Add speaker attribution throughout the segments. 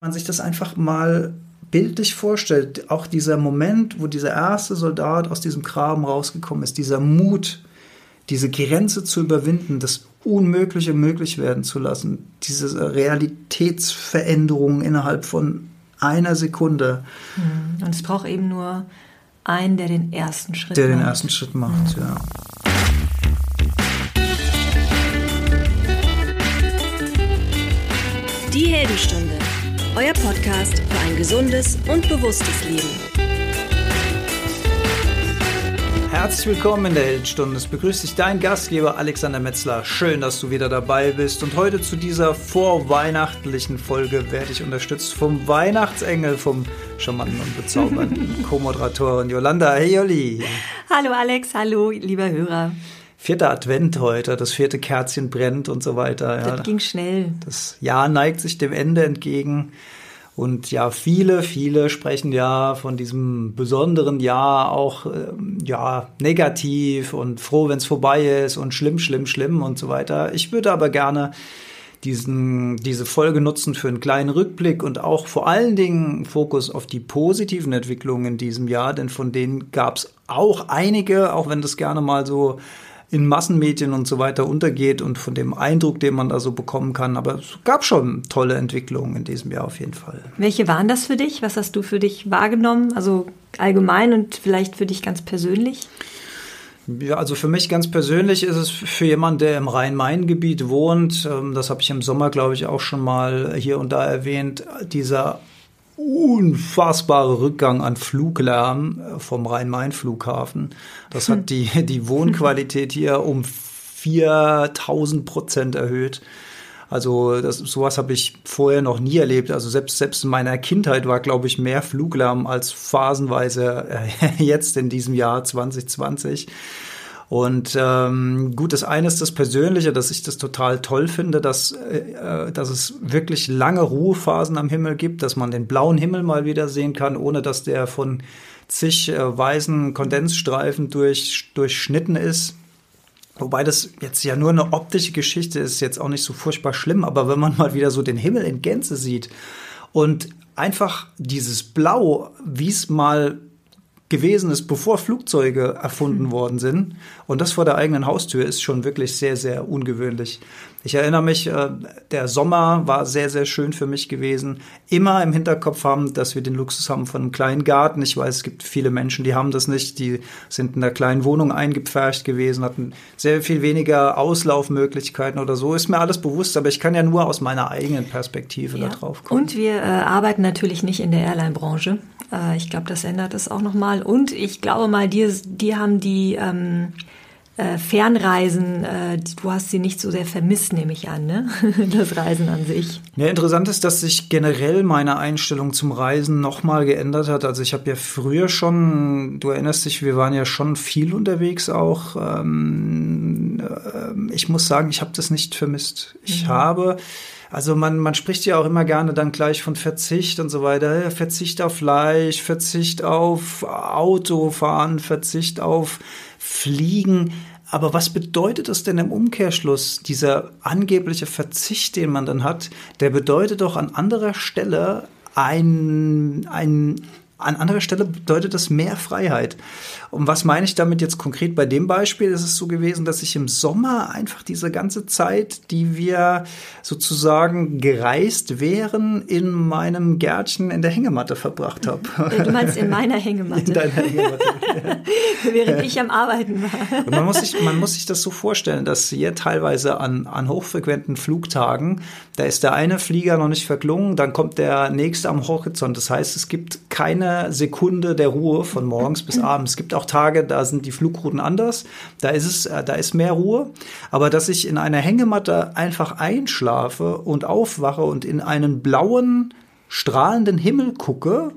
Speaker 1: man sich das einfach mal bildlich vorstellt, auch dieser Moment, wo dieser erste Soldat aus diesem Graben rausgekommen ist, dieser Mut, diese Grenze zu überwinden, das Unmögliche möglich werden zu lassen, diese Realitätsveränderung innerhalb von einer Sekunde.
Speaker 2: Mhm. Und es braucht eben nur einen, der den ersten Schritt
Speaker 1: der
Speaker 2: macht.
Speaker 1: Den ersten Schritt macht, mhm. ja.
Speaker 3: Die Heldenstunde euer Podcast für ein gesundes und bewusstes Leben.
Speaker 1: Herzlich willkommen in der Heldenstunde. Es begrüßt dich dein Gastgeber Alexander Metzler. Schön, dass du wieder dabei bist. Und heute zu dieser vorweihnachtlichen Folge werde ich unterstützt vom Weihnachtsengel, vom charmanten und bezaubernden Co-Moderatorin Yolanda. Hey Jolli.
Speaker 2: Hallo Alex, hallo lieber Hörer
Speaker 1: vierter Advent heute, das vierte Kerzchen brennt und so weiter.
Speaker 2: Ja. Das ging schnell.
Speaker 1: Das Jahr neigt sich dem Ende entgegen. Und ja, viele, viele sprechen ja von diesem besonderen Jahr auch ähm, ja negativ und froh, wenn es vorbei ist und schlimm, schlimm, schlimm und so weiter. Ich würde aber gerne diesen, diese Folge nutzen für einen kleinen Rückblick und auch vor allen Dingen Fokus auf die positiven Entwicklungen in diesem Jahr, denn von denen gab es auch einige, auch wenn das gerne mal so in Massenmedien und so weiter untergeht und von dem Eindruck, den man da so bekommen kann. Aber es gab schon tolle Entwicklungen in diesem Jahr auf jeden Fall.
Speaker 2: Welche waren das für dich? Was hast du für dich wahrgenommen? Also allgemein und vielleicht für dich ganz persönlich?
Speaker 1: Ja, also für mich ganz persönlich ist es für jemanden, der im Rhein-Main-Gebiet wohnt, ähm, das habe ich im Sommer, glaube ich, auch schon mal hier und da erwähnt, dieser unfassbare Rückgang an Fluglärm äh, vom Rhein-Main-Flughafen. Das hat hm. die, die Wohnqualität hier um 4000 Prozent erhöht. Also das, sowas habe ich vorher noch nie erlebt. Also selbst, selbst in meiner Kindheit war, glaube ich, mehr Fluglärm als phasenweise äh, jetzt in diesem Jahr 2020. Und ähm, gut, das eine ist das Persönliche, dass ich das total toll finde, dass, äh, dass es wirklich lange Ruhephasen am Himmel gibt, dass man den blauen Himmel mal wieder sehen kann, ohne dass der von zig äh, weißen Kondensstreifen durch, durchschnitten ist. Wobei das jetzt ja nur eine optische Geschichte ist, jetzt auch nicht so furchtbar schlimm, aber wenn man mal wieder so den Himmel in Gänze sieht und einfach dieses Blau, wie es mal gewesen ist, bevor Flugzeuge erfunden mhm. worden sind. Und das vor der eigenen Haustür ist schon wirklich sehr, sehr ungewöhnlich. Ich erinnere mich, äh, der Sommer war sehr, sehr schön für mich gewesen. Immer im Hinterkopf haben, dass wir den Luxus haben von einem kleinen Garten. Ich weiß, es gibt viele Menschen, die haben das nicht. Die sind in einer kleinen Wohnung eingepfercht gewesen, hatten sehr viel weniger Auslaufmöglichkeiten oder so. Ist mir alles bewusst, aber ich kann ja nur aus meiner eigenen Perspektive ja. da drauf kommen.
Speaker 2: Und wir äh, arbeiten natürlich nicht in der Airline-Branche. Äh, ich glaube, das ändert es auch nochmal. Und ich glaube mal, dir, dir haben die ähm, äh, Fernreisen, äh, du hast sie nicht so sehr vermisst, nehme ich an, ne? das Reisen an sich.
Speaker 1: Ja, interessant ist, dass sich generell meine Einstellung zum Reisen nochmal geändert hat. Also ich habe ja früher schon, du erinnerst dich, wir waren ja schon viel unterwegs auch. Ähm, äh, ich muss sagen, ich habe das nicht vermisst. Ich mhm. habe also man, man spricht ja auch immer gerne dann gleich von Verzicht und so weiter. Verzicht auf Fleisch, Verzicht auf Autofahren, Verzicht auf Fliegen. Aber was bedeutet das denn im Umkehrschluss, dieser angebliche Verzicht, den man dann hat, der bedeutet doch an anderer Stelle ein, ein an anderer Stelle bedeutet das mehr Freiheit. Und was meine ich damit jetzt konkret bei dem Beispiel? Ist es so gewesen, dass ich im Sommer einfach diese ganze Zeit, die wir sozusagen gereist wären, in meinem Gärtchen in der Hängematte verbracht habe.
Speaker 2: Du meinst in meiner Hängematte? In deiner Hängematte. Während ich am Arbeiten war.
Speaker 1: Und man muss sich, man muss sich das so vorstellen, dass hier teilweise an, an hochfrequenten Flugtagen, da ist der eine Flieger noch nicht verklungen, dann kommt der nächste am Horizont. Das heißt, es gibt keine Sekunde der Ruhe von morgens bis abends. Es gibt auch Tage, da sind die Flugrouten anders. Da ist es, äh, da ist mehr Ruhe. Aber dass ich in einer Hängematte einfach einschlafe und aufwache und in einen blauen, strahlenden Himmel gucke,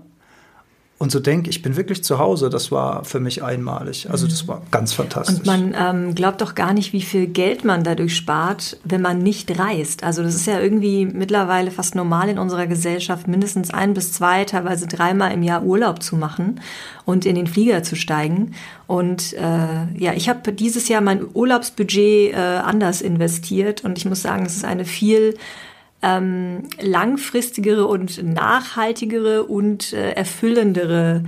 Speaker 1: und so denke, ich bin wirklich zu Hause, das war für mich einmalig. Also das war ganz fantastisch.
Speaker 2: Und man ähm, glaubt doch gar nicht, wie viel Geld man dadurch spart, wenn man nicht reist. Also das ist ja irgendwie mittlerweile fast normal in unserer Gesellschaft, mindestens ein bis zwei, teilweise dreimal im Jahr Urlaub zu machen und in den Flieger zu steigen. Und äh, ja, ich habe dieses Jahr mein Urlaubsbudget äh, anders investiert und ich muss sagen, es ist eine viel ähm, langfristigere und nachhaltigere und äh, erfüllendere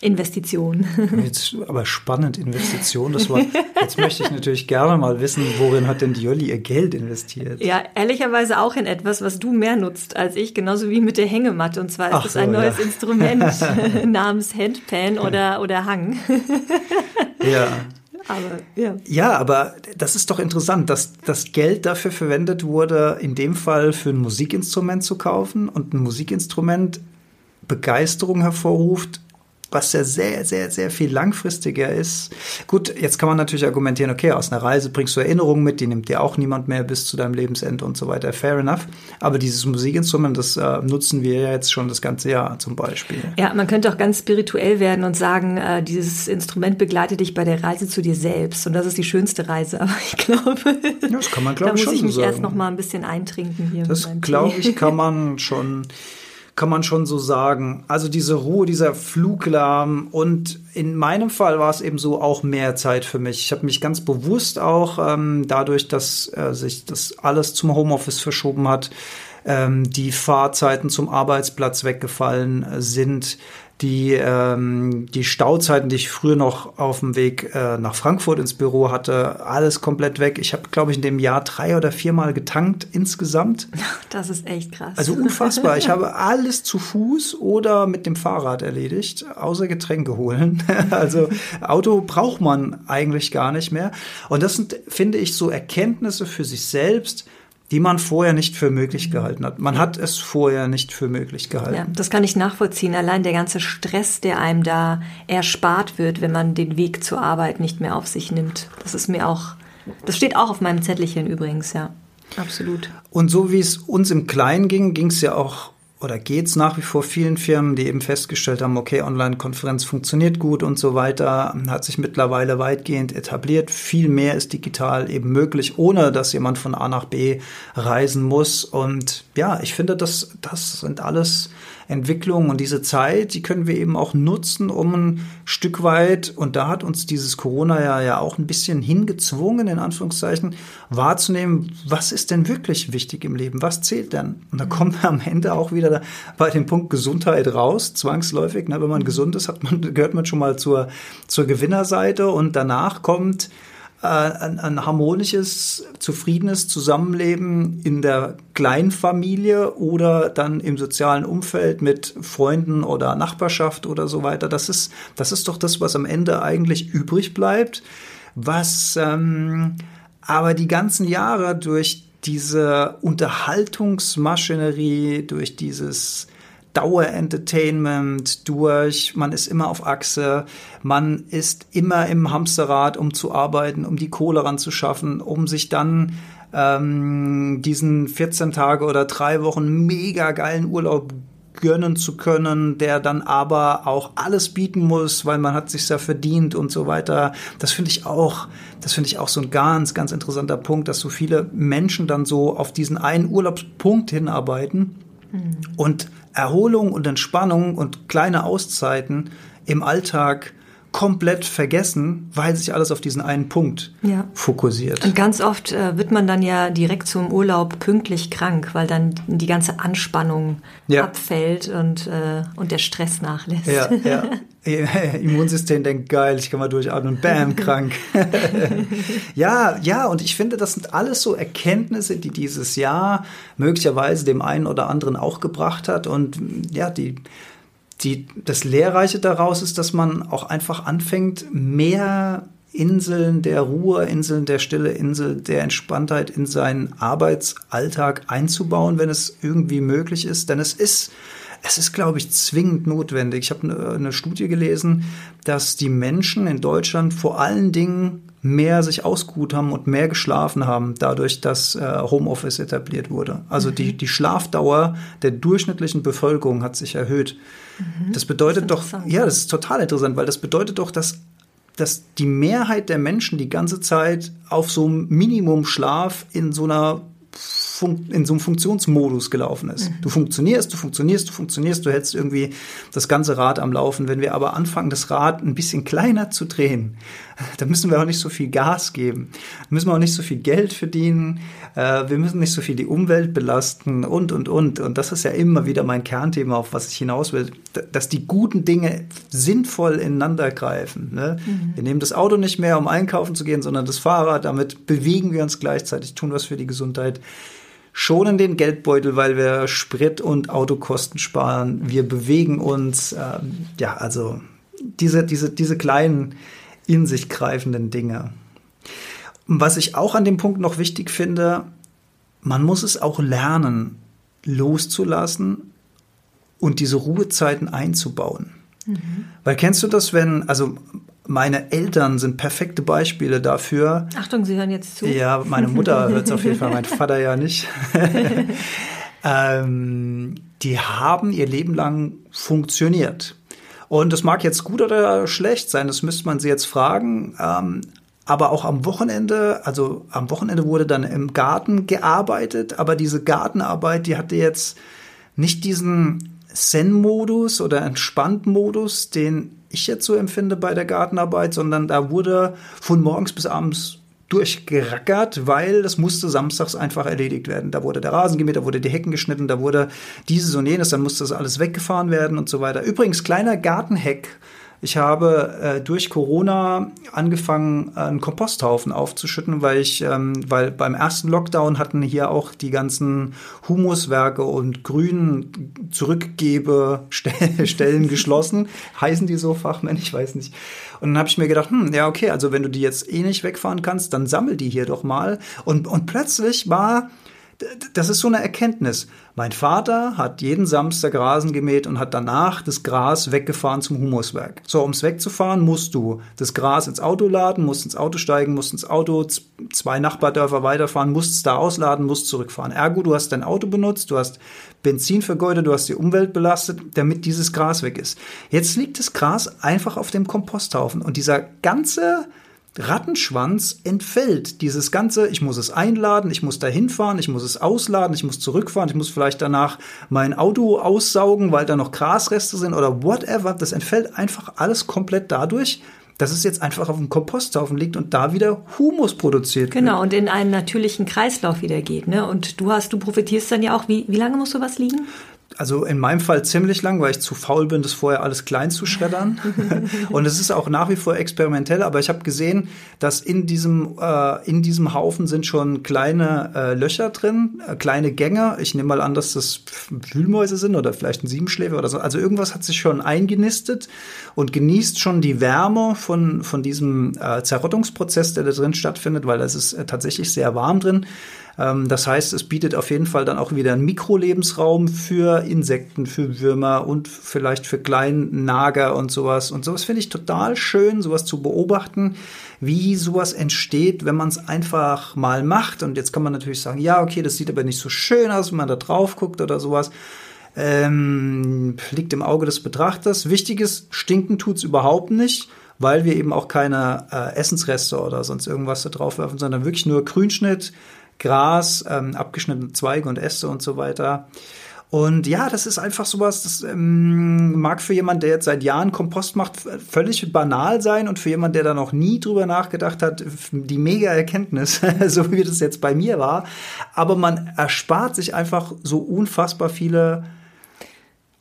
Speaker 2: Investition.
Speaker 1: Jetzt, aber spannend, Investition. Das war, jetzt möchte ich natürlich gerne mal wissen, worin hat denn die Jolli ihr Geld investiert?
Speaker 2: Ja, ehrlicherweise auch in etwas, was du mehr nutzt als ich, genauso wie mit der Hängematte. Und zwar ist
Speaker 1: Ach
Speaker 2: es
Speaker 1: so,
Speaker 2: ein neues
Speaker 1: ja.
Speaker 2: Instrument namens Handpan oder, oder Hang.
Speaker 1: Ja.
Speaker 2: Aber ja.
Speaker 1: Ja, aber das ist doch interessant, dass das Geld dafür verwendet wurde, in dem Fall für ein Musikinstrument zu kaufen und ein Musikinstrument Begeisterung hervorruft, was ja sehr, sehr, sehr viel langfristiger ist. Gut, jetzt kann man natürlich argumentieren, okay, aus einer Reise bringst du Erinnerungen mit, die nimmt dir auch niemand mehr bis zu deinem Lebensende und so weiter. Fair enough. Aber dieses Musikinstrument, das äh, nutzen wir ja jetzt schon das ganze Jahr zum Beispiel.
Speaker 2: Ja, man könnte auch ganz spirituell werden und sagen, äh, dieses Instrument begleitet dich bei der Reise zu dir selbst. Und das ist die schönste Reise. Aber ich glaube,
Speaker 1: Ja, das kann man,
Speaker 2: da
Speaker 1: glaube ich,
Speaker 2: muss
Speaker 1: schon
Speaker 2: ich mich
Speaker 1: sagen.
Speaker 2: erst noch mal ein bisschen eintrinken hier.
Speaker 1: Das glaube ich, kann man schon, kann man schon so sagen. Also diese Ruhe, dieser Fluglärm und in meinem Fall war es eben so auch mehr Zeit für mich. Ich habe mich ganz bewusst auch ähm, dadurch, dass äh, sich das alles zum Homeoffice verschoben hat, ähm, die Fahrzeiten zum Arbeitsplatz weggefallen äh, sind, die, ähm, die Stauzeiten, die ich früher noch auf dem Weg äh, nach Frankfurt ins Büro hatte, alles komplett weg. Ich habe, glaube ich, in dem Jahr drei oder viermal getankt insgesamt.
Speaker 2: Das ist echt krass.
Speaker 1: Also unfassbar. Ich habe alles zu Fuß oder mit dem Fahrrad erledigt, außer Getränke holen. Also Auto braucht man eigentlich gar nicht mehr. Und das sind, finde ich, so Erkenntnisse für sich selbst, die man vorher nicht für möglich gehalten hat. Man hat es vorher nicht für möglich gehalten.
Speaker 2: Ja, das kann ich nachvollziehen. Allein der ganze Stress, der einem da erspart wird, wenn man den Weg zur Arbeit nicht mehr auf sich nimmt. Das ist mir auch, das steht auch auf meinem Zettelchen übrigens, ja. Absolut.
Speaker 1: Und so wie es uns im Kleinen ging, ging es ja auch oder geht es nach wie vor vielen Firmen, die eben festgestellt haben, okay, Online-Konferenz funktioniert gut und so weiter, hat sich mittlerweile weitgehend etabliert. Viel mehr ist digital eben möglich, ohne dass jemand von A nach B reisen muss. Und ja, ich finde, das, das sind alles Entwicklungen und diese Zeit, die können wir eben auch nutzen, um ein Stück weit, und da hat uns dieses Corona-Jahr ja auch ein bisschen hingezwungen, in Anführungszeichen, wahrzunehmen, was ist denn wirklich wichtig im Leben, was zählt denn? Und da kommen wir am Ende auch wieder bei dem Punkt Gesundheit raus, zwangsläufig. Ne? Wenn man gesund ist, hat man, gehört man schon mal zur, zur Gewinnerseite und danach kommt äh, ein, ein harmonisches, zufriedenes Zusammenleben in der Kleinfamilie oder dann im sozialen Umfeld mit Freunden oder Nachbarschaft oder so weiter. Das ist, das ist doch das, was am Ende eigentlich übrig bleibt, was ähm, aber die ganzen Jahre durch diese Unterhaltungsmaschinerie, durch dieses Dauerentertainment durch, man ist immer auf Achse, man ist immer im Hamsterrad, um zu arbeiten, um die Kohle ranzuschaffen, um sich dann ähm, diesen 14 Tage oder drei Wochen mega geilen Urlaub gönnen zu können, der dann aber auch alles bieten muss, weil man hat sich ja verdient und so weiter. Das finde ich auch, das finde ich auch so ein ganz, ganz interessanter Punkt, dass so viele Menschen dann so auf diesen einen Urlaubspunkt hinarbeiten und Erholung und Entspannung und kleine Auszeiten im Alltag komplett vergessen, weil sich alles auf diesen einen Punkt
Speaker 2: Ja.
Speaker 1: fokussiert.
Speaker 2: Und ganz oft äh, wird man dann ja direkt zum Urlaub pünktlich krank, weil dann die ganze Anspannung
Speaker 1: Ja.
Speaker 2: abfällt und, äh, und der Stress nachlässt.
Speaker 1: Ja, ja. Immunsystem denkt, geil, ich kann mal durchatmen, bam, krank. ja, ja, und ich finde, das sind alles so Erkenntnisse, die dieses Jahr möglicherweise dem einen oder anderen auch gebracht hat. Und ja, die, die, das Lehrreiche daraus ist, dass man auch einfach anfängt, mehr Inseln der Ruhe, Inseln der Stille, Insel der Entspanntheit in seinen Arbeitsalltag einzubauen, wenn es irgendwie möglich ist. Denn es ist, es ist, glaube ich, zwingend notwendig. Ich habe eine, eine Studie gelesen, dass die Menschen in Deutschland vor allen Dingen mehr sich ausgeruht haben und mehr geschlafen haben, dadurch, dass äh, Homeoffice etabliert wurde. Also die, die Schlafdauer der durchschnittlichen Bevölkerung hat sich erhöht. Das bedeutet
Speaker 2: Das
Speaker 1: doch, ja, das ist total interessant, weil das bedeutet doch, dass dass die Mehrheit der Menschen die ganze Zeit auf so einem Minimumschlaf in so einer in so einem Funktionsmodus gelaufen ist. Mhm. Du funktionierst, du funktionierst, du funktionierst, du hältst irgendwie das ganze Rad am Laufen. Wenn wir aber anfangen, das Rad ein bisschen kleiner zu drehen, dann müssen wir auch nicht so viel Gas geben, dann müssen wir auch nicht so viel Geld verdienen, äh, wir müssen nicht so viel die Umwelt belasten und, und, und. Und das ist ja immer wieder mein Kernthema, auf was ich hinaus will, dass die guten Dinge sinnvoll ineinander greifen. Ne? Mhm. Wir nehmen das Auto nicht mehr, um einkaufen zu gehen, sondern das Fahrrad, damit bewegen wir uns gleichzeitig, tun was für die Gesundheit schonen den Geldbeutel, weil wir Sprit und Autokosten sparen. Wir bewegen uns, ähm, ja, also diese, diese, diese kleinen in sich greifenden Dinge. Was ich auch an dem Punkt noch wichtig finde, man muss es auch lernen, loszulassen und diese Ruhezeiten einzubauen. Mhm. Weil kennst du das, wenn, also meine Eltern sind perfekte Beispiele dafür.
Speaker 2: Achtung, Sie hören jetzt zu.
Speaker 1: Ja, meine Mutter hört es auf jeden Fall, mein Vater ja nicht. ähm, die haben ihr Leben lang funktioniert. Und das mag jetzt gut oder schlecht sein, das müsste man sie jetzt fragen. Ähm, aber auch am Wochenende, also am Wochenende wurde dann im Garten gearbeitet, aber diese Gartenarbeit, die hatte jetzt nicht diesen Zen-Modus oder Entspannt-Modus, den ich jetzt so empfinde bei der Gartenarbeit, sondern da wurde von morgens bis abends durchgerackert, weil das musste samstags einfach erledigt werden. Da wurde der Rasen gemäht, da wurde die Hecken geschnitten, da wurde dieses und jenes, dann musste das alles weggefahren werden und so weiter. Übrigens, kleiner Gartenheck ich habe äh, durch Corona angefangen, einen Komposthaufen aufzuschütten, weil ich, ähm, weil beim ersten Lockdown hatten hier auch die ganzen Humuswerke und Grün Zurückgebestellen geschlossen. Heißen die so Fachmännisch? Ich weiß nicht. Und dann habe ich mir gedacht, hm, ja, okay, also wenn du die jetzt eh nicht wegfahren kannst, dann sammel die hier doch mal. Und, und plötzlich war das ist so eine Erkenntnis. Mein Vater hat jeden Samstag Rasen gemäht und hat danach das Gras weggefahren zum Humuswerk. So, um es wegzufahren, musst du das Gras ins Auto laden, musst ins Auto steigen, musst ins Auto zwei Nachbardörfer weiterfahren, musst es da ausladen, musst zurückfahren. Ergo, du hast dein Auto benutzt, du hast Benzin vergeudet, du hast die Umwelt belastet, damit dieses Gras weg ist. Jetzt liegt das Gras einfach auf dem Komposthaufen und dieser ganze Rattenschwanz entfällt. Dieses Ganze, ich muss es einladen, ich muss da hinfahren, ich muss es ausladen, ich muss zurückfahren, ich muss vielleicht danach mein Auto aussaugen, weil da noch Grasreste sind oder whatever. Das entfällt einfach alles komplett dadurch, dass es jetzt einfach auf dem Komposthaufen liegt und da wieder Humus produziert
Speaker 2: genau, wird. Genau, und in einen natürlichen Kreislauf wieder geht. Ne? Und du hast, du profitierst dann ja auch, wie, wie lange muss sowas liegen?
Speaker 1: Also in meinem Fall ziemlich lang, weil ich zu faul bin, das vorher alles klein zu schreddern. und es ist auch nach wie vor experimentell, aber ich habe gesehen, dass in diesem, äh, in diesem Haufen sind schon kleine äh, Löcher drin, äh, kleine Gänge. Ich nehme mal an, dass das Wühlmäuse sind oder vielleicht ein Siebenschläfer oder so. Also irgendwas hat sich schon eingenistet und genießt schon die Wärme von, von diesem äh, Zerrottungsprozess, der da drin stattfindet, weil es ist äh, tatsächlich sehr warm drin. Ähm, das heißt, es bietet auf jeden Fall dann auch wieder einen Mikrolebensraum für Insekten, für Würmer und vielleicht für kleinen Nager und sowas. Und sowas finde ich total schön, sowas zu beobachten, wie sowas entsteht, wenn man es einfach mal macht. Und jetzt kann man natürlich sagen, ja, okay, das sieht aber nicht so schön aus, wenn man da drauf guckt oder sowas. Ähm, liegt im Auge des Betrachters. Wichtig ist, stinken tut's überhaupt nicht weil wir eben auch keine äh, Essensreste oder sonst irgendwas da drauf werfen, sondern wirklich nur Grünschnitt, Gras, ähm, abgeschnittene Zweige und Äste und so weiter. Und ja, das ist einfach sowas, das ähm, mag für jemanden, der jetzt seit Jahren Kompost macht, völlig banal sein und für jemanden, der da noch nie drüber nachgedacht hat, die mega Erkenntnis, so wie das jetzt bei mir war. Aber man erspart sich einfach so unfassbar viele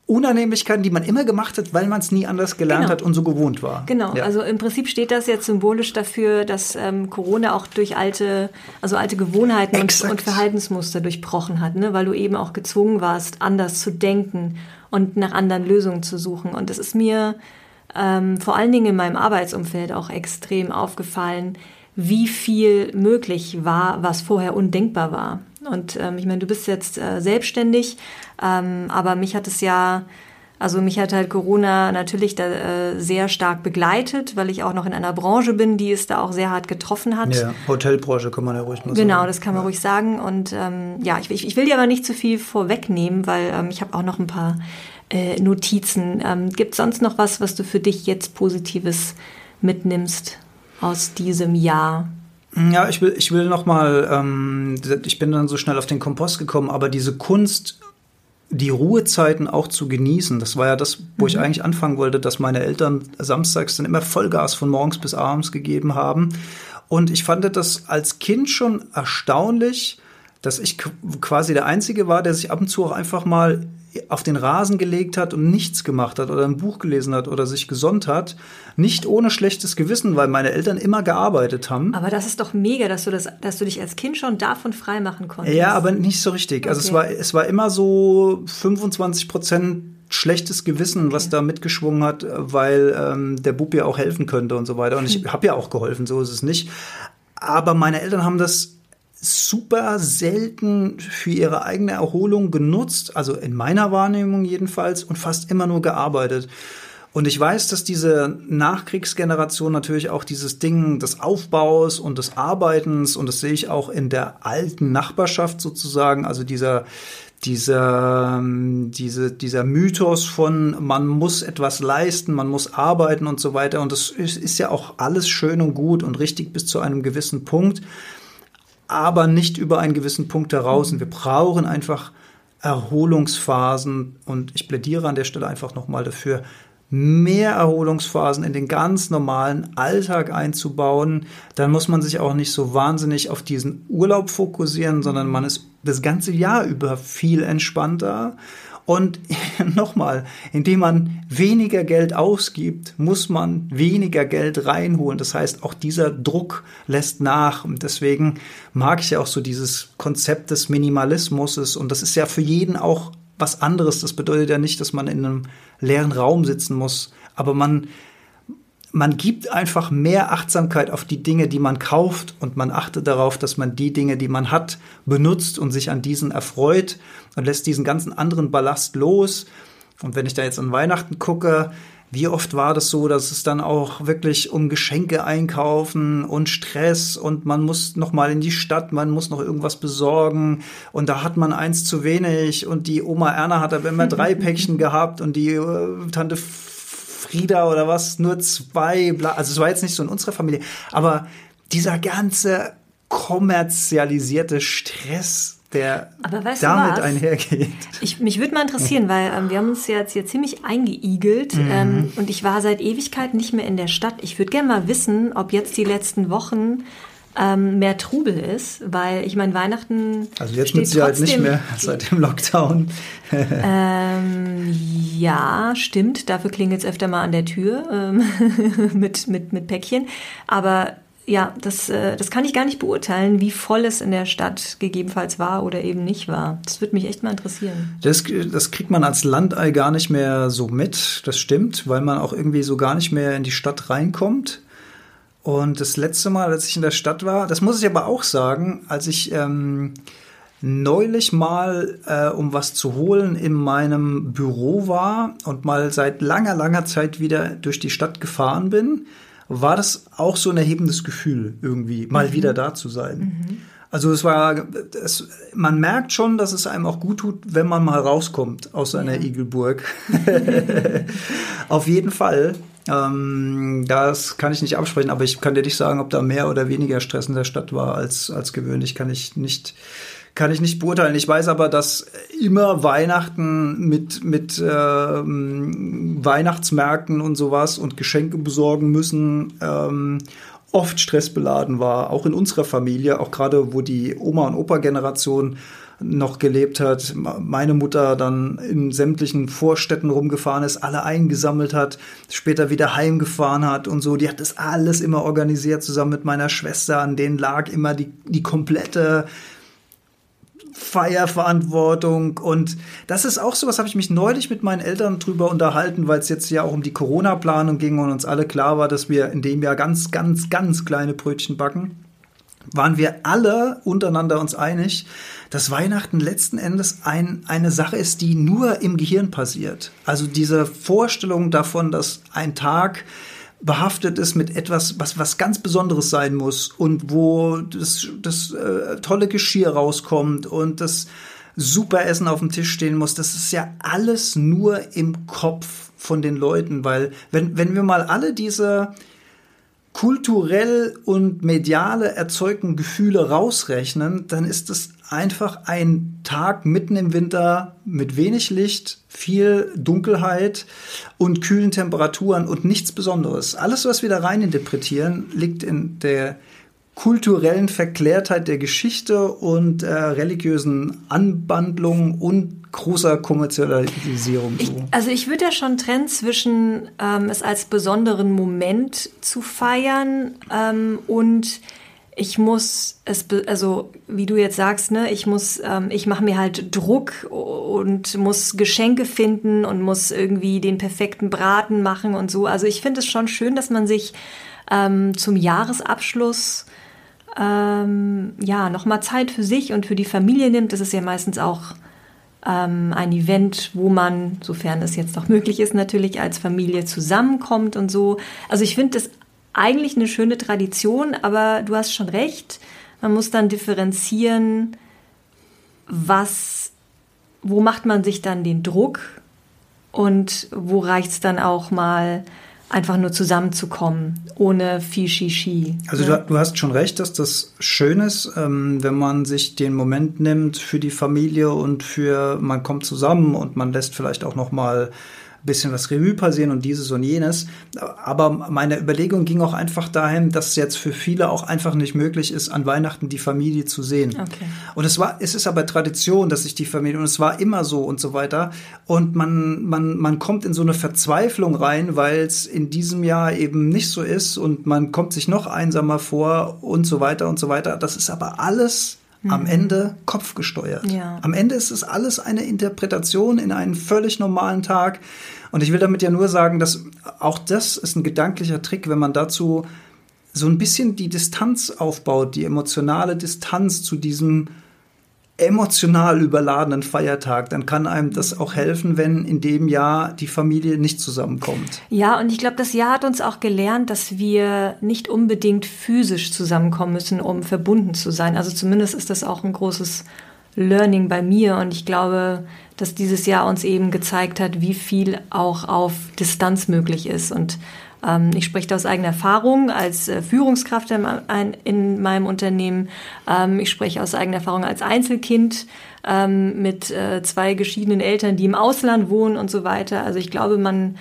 Speaker 1: Unannehmlichkeiten, die man immer gemacht hat, weil man es nie anders gelernt genau. hat und so gewohnt war.
Speaker 2: Genau, ja. also im Prinzip steht das jetzt symbolisch dafür, dass ähm, Corona auch durch alte, also alte Gewohnheiten und, und, Verhaltensmuster durchbrochen hat, ne? weil du eben auch gezwungen warst, anders zu denken und nach anderen Lösungen zu suchen. Und das ist mir ähm, vor allen Dingen in meinem Arbeitsumfeld auch extrem aufgefallen, wie viel möglich war, was vorher undenkbar war. Und ähm, ich meine, du bist jetzt äh, selbstständig, ähm, aber mich hat es ja, also mich hat halt Corona natürlich da äh, sehr stark begleitet, weil ich auch noch in einer Branche bin, die es da auch sehr hart getroffen hat.
Speaker 1: Ja, Hotelbranche kann man ja ruhig
Speaker 2: mal sagen. Genau, das kann man ja. ruhig sagen. Und ähm, ja, ich, ich, will dir aber nicht zu viel vorwegnehmen, weil ähm, ich habe auch noch ein paar äh, Notizen. Ähm, Gibt sonst noch was, was du für dich jetzt Positives mitnimmst aus diesem Jahr?
Speaker 1: Ja, ich will, ich will noch mal, ähm, ich bin dann so schnell auf den Kompost gekommen, aber diese Kunst, die Ruhezeiten auch zu genießen, das war ja das, wo mhm. ich eigentlich anfangen wollte, dass meine Eltern samstags dann immer Vollgas von morgens bis abends gegeben haben. Und ich fand das als Kind schon erstaunlich, dass ich quasi der Einzige war, der sich ab und zu auch einfach mal auf den Rasen gelegt hat und nichts gemacht hat oder ein Buch gelesen hat oder sich gesonnt hat. Nicht ohne schlechtes Gewissen, weil meine Eltern immer gearbeitet haben.
Speaker 2: Aber das ist doch mega, dass du, das, dass du dich als Kind schon davon frei machen konntest.
Speaker 1: Ja, aber nicht so richtig. Also es war, es war immer so 25 Prozent schlechtes Gewissen, okay. was da mitgeschwungen hat, weil ähm, der Bub ja auch helfen könnte und so weiter. Und ich habe ja auch geholfen, so ist es nicht. Aber meine Eltern haben das super selten für ihre eigene Erholung genutzt, also in meiner Wahrnehmung jedenfalls, und fast immer nur gearbeitet. Und ich weiß, dass diese Nachkriegsgeneration natürlich auch dieses Ding des Aufbaus und des Arbeitens, und das sehe ich auch in der alten Nachbarschaft sozusagen, also dieser, dieser, diese, dieser Mythos von man muss etwas leisten, man muss arbeiten und so weiter. Und das ist, ist ja auch alles schön und gut und richtig bis zu einem gewissen Punkt aber nicht über einen gewissen Punkt heraus. Und wir brauchen einfach Erholungsphasen. Und ich plädiere an der Stelle einfach nochmal dafür, mehr Erholungsphasen in den ganz normalen Alltag einzubauen. Dann muss man sich auch nicht so wahnsinnig auf diesen Urlaub fokussieren, sondern man ist das ganze Jahr über viel entspannter und nochmal, indem man weniger Geld ausgibt, muss man weniger Geld reinholen. Das heißt, auch dieser Druck lässt nach. Und deswegen mag ich ja auch so dieses Konzept des Minimalismus. Und das ist ja für jeden auch was anderes. Das bedeutet ja nicht, dass man in einem leeren Raum sitzen muss. Aber man man gibt einfach mehr Achtsamkeit auf die Dinge, die man kauft und man achtet darauf, dass man die Dinge, die man hat, benutzt und sich an diesen erfreut und lässt diesen ganzen anderen Ballast los. Und wenn ich da jetzt an Weihnachten gucke, wie oft war das so, dass es dann auch wirklich um Geschenke einkaufen und Stress und man muss noch mal in die Stadt, man muss noch irgendwas besorgen und da hat man eins zu wenig und die Oma Erna hat aber immer drei Päckchen gehabt und die äh, Tante Frieda oder was, nur zwei, bla. also es war jetzt nicht so in unserer Familie, aber dieser ganze kommerzialisierte Stress, der damit einhergeht.
Speaker 2: Ich, mich würde mal interessieren, weil ähm, wir haben uns jetzt hier ziemlich eingeigelt mhm. ähm, und ich war seit Ewigkeit nicht mehr in der Stadt. Ich würde gerne mal wissen, ob jetzt die letzten Wochen ähm, mehr Trubel ist, weil ich meine, Weihnachten.
Speaker 1: Also jetzt mit Sicherheit nicht mehr seit dem Lockdown.
Speaker 2: ähm, ja, stimmt. Dafür klingelt es öfter mal an der Tür ähm, mit, mit, mit Päckchen. Aber ja, das, äh, das kann ich gar nicht beurteilen, wie voll es in der Stadt gegebenenfalls war oder eben nicht war. Das würde mich echt mal interessieren.
Speaker 1: Das, das kriegt man als Landei gar nicht mehr so mit, das stimmt, weil man auch irgendwie so gar nicht mehr in die Stadt reinkommt. Und das letzte Mal, als ich in der Stadt war, das muss ich aber auch sagen, als ich ähm, neulich mal, äh, um was zu holen, in meinem Büro war und mal seit langer, langer Zeit wieder durch die Stadt gefahren bin, war das auch so ein erhebendes Gefühl, irgendwie mal mhm. wieder da zu sein. Mhm. Also es war, es, man merkt schon, dass es einem auch gut tut, wenn man mal rauskommt aus seiner ja. Igelburg. Auf jeden Fall. Ähm, das kann ich nicht absprechen, aber ich kann dir nicht sagen, ob da mehr oder weniger Stress in der Stadt war als, als gewöhnlich, kann ich nicht, kann ich nicht beurteilen. Ich weiß aber, dass immer Weihnachten mit, mit ähm, Weihnachtsmärkten und sowas und Geschenke besorgen müssen ähm, oft stressbeladen war, auch in unserer Familie, auch gerade wo die Oma- und Opa-Generation noch gelebt hat, meine Mutter dann in sämtlichen Vorstädten rumgefahren ist, alle eingesammelt hat, später wieder heimgefahren hat und so. Die hat das alles immer organisiert zusammen mit meiner Schwester. An denen lag immer die, die komplette Feierverantwortung und das ist auch so, was habe ich mich neulich mit meinen Eltern drüber unterhalten, weil es jetzt ja auch um die Corona-Planung ging und uns alle klar war, dass wir in dem Jahr ganz, ganz, ganz kleine Brötchen backen waren wir alle untereinander uns einig, dass Weihnachten letzten Endes ein, eine Sache ist, die nur im Gehirn passiert. Also diese Vorstellung davon, dass ein Tag behaftet ist mit etwas, was, was ganz Besonderes sein muss und wo das, das äh, tolle Geschirr rauskommt und das super Essen auf dem Tisch stehen muss, das ist ja alles nur im Kopf von den Leuten, weil wenn, wenn wir mal alle diese kulturell und mediale erzeugten Gefühle rausrechnen, dann ist es einfach ein Tag mitten im Winter mit wenig Licht, viel Dunkelheit und kühlen Temperaturen und nichts Besonderes. Alles, was wir da rein interpretieren, liegt in der kulturellen Verklärtheit der Geschichte und äh, religiösen Anbandlung und großer Kommerzialisierung.
Speaker 2: Ich, also ich würde ja schon trennen zwischen ähm, es als besonderen Moment zu feiern ähm, und ich muss es, also wie du jetzt sagst, ne, ich muss, ähm, ich mache mir halt Druck und muss Geschenke finden und muss irgendwie den perfekten Braten machen und so. Also ich finde es schon schön, dass man sich ähm, zum Jahresabschluss ähm, ja nochmal Zeit für sich und für die Familie nimmt. Das ist ja meistens auch ähm, ein Event, wo man, sofern es jetzt noch möglich ist, natürlich als Familie zusammenkommt und so. Also ich finde das eigentlich eine schöne Tradition, aber du hast schon recht. Man muss dann differenzieren, was, wo macht man sich dann den Druck und wo reicht es dann auch mal einfach nur zusammenzukommen, ohne viel Shishi.
Speaker 1: Also ne? du, du, hast schon recht, dass das schön ist, ähm, wenn man sich den Moment nimmt für die Familie und für man kommt zusammen und man lässt vielleicht auch noch mal bisschen was Revue passieren und dieses und jenes. Aber meine Überlegung ging auch einfach dahin, dass es jetzt für viele auch einfach nicht möglich ist, an Weihnachten die Familie zu sehen. Okay. Und es war, es ist aber Tradition, dass sich die Familie, und es war immer so und so weiter. Und man, man, man kommt in so eine Verzweiflung rein, weil es in diesem Jahr eben nicht so ist und man kommt sich noch einsamer vor und so weiter und so weiter. Das ist aber alles am mhm. Ende kopfgesteuert. Ja. Am Ende ist es alles eine Interpretation in einen völlig normalen Tag. Und ich will damit ja nur sagen, dass auch das ist ein gedanklicher Trick, wenn man dazu so ein bisschen die Distanz aufbaut, die emotionale Distanz zu diesem emotional überladenen Feiertag, dann kann einem das auch helfen, wenn in dem Jahr die Familie nicht zusammenkommt.
Speaker 2: Ja, und ich glaube, das Jahr hat uns auch gelernt, dass wir nicht unbedingt physisch zusammenkommen müssen, um verbunden zu sein. Also zumindest ist das auch ein großes Learning bei mir und ich glaube, dass dieses Jahr uns eben gezeigt hat, wie viel auch auf Distanz möglich ist und ähm, ich spreche da aus eigener Erfahrung als äh, Führungskraft in, meinem Unternehmen. Ähm, ich spreche aus eigener Erfahrung als Einzelkind ähm, mit äh, zwei geschiedenen Eltern, die im Ausland wohnen und so weiter. Also ich glaube, man,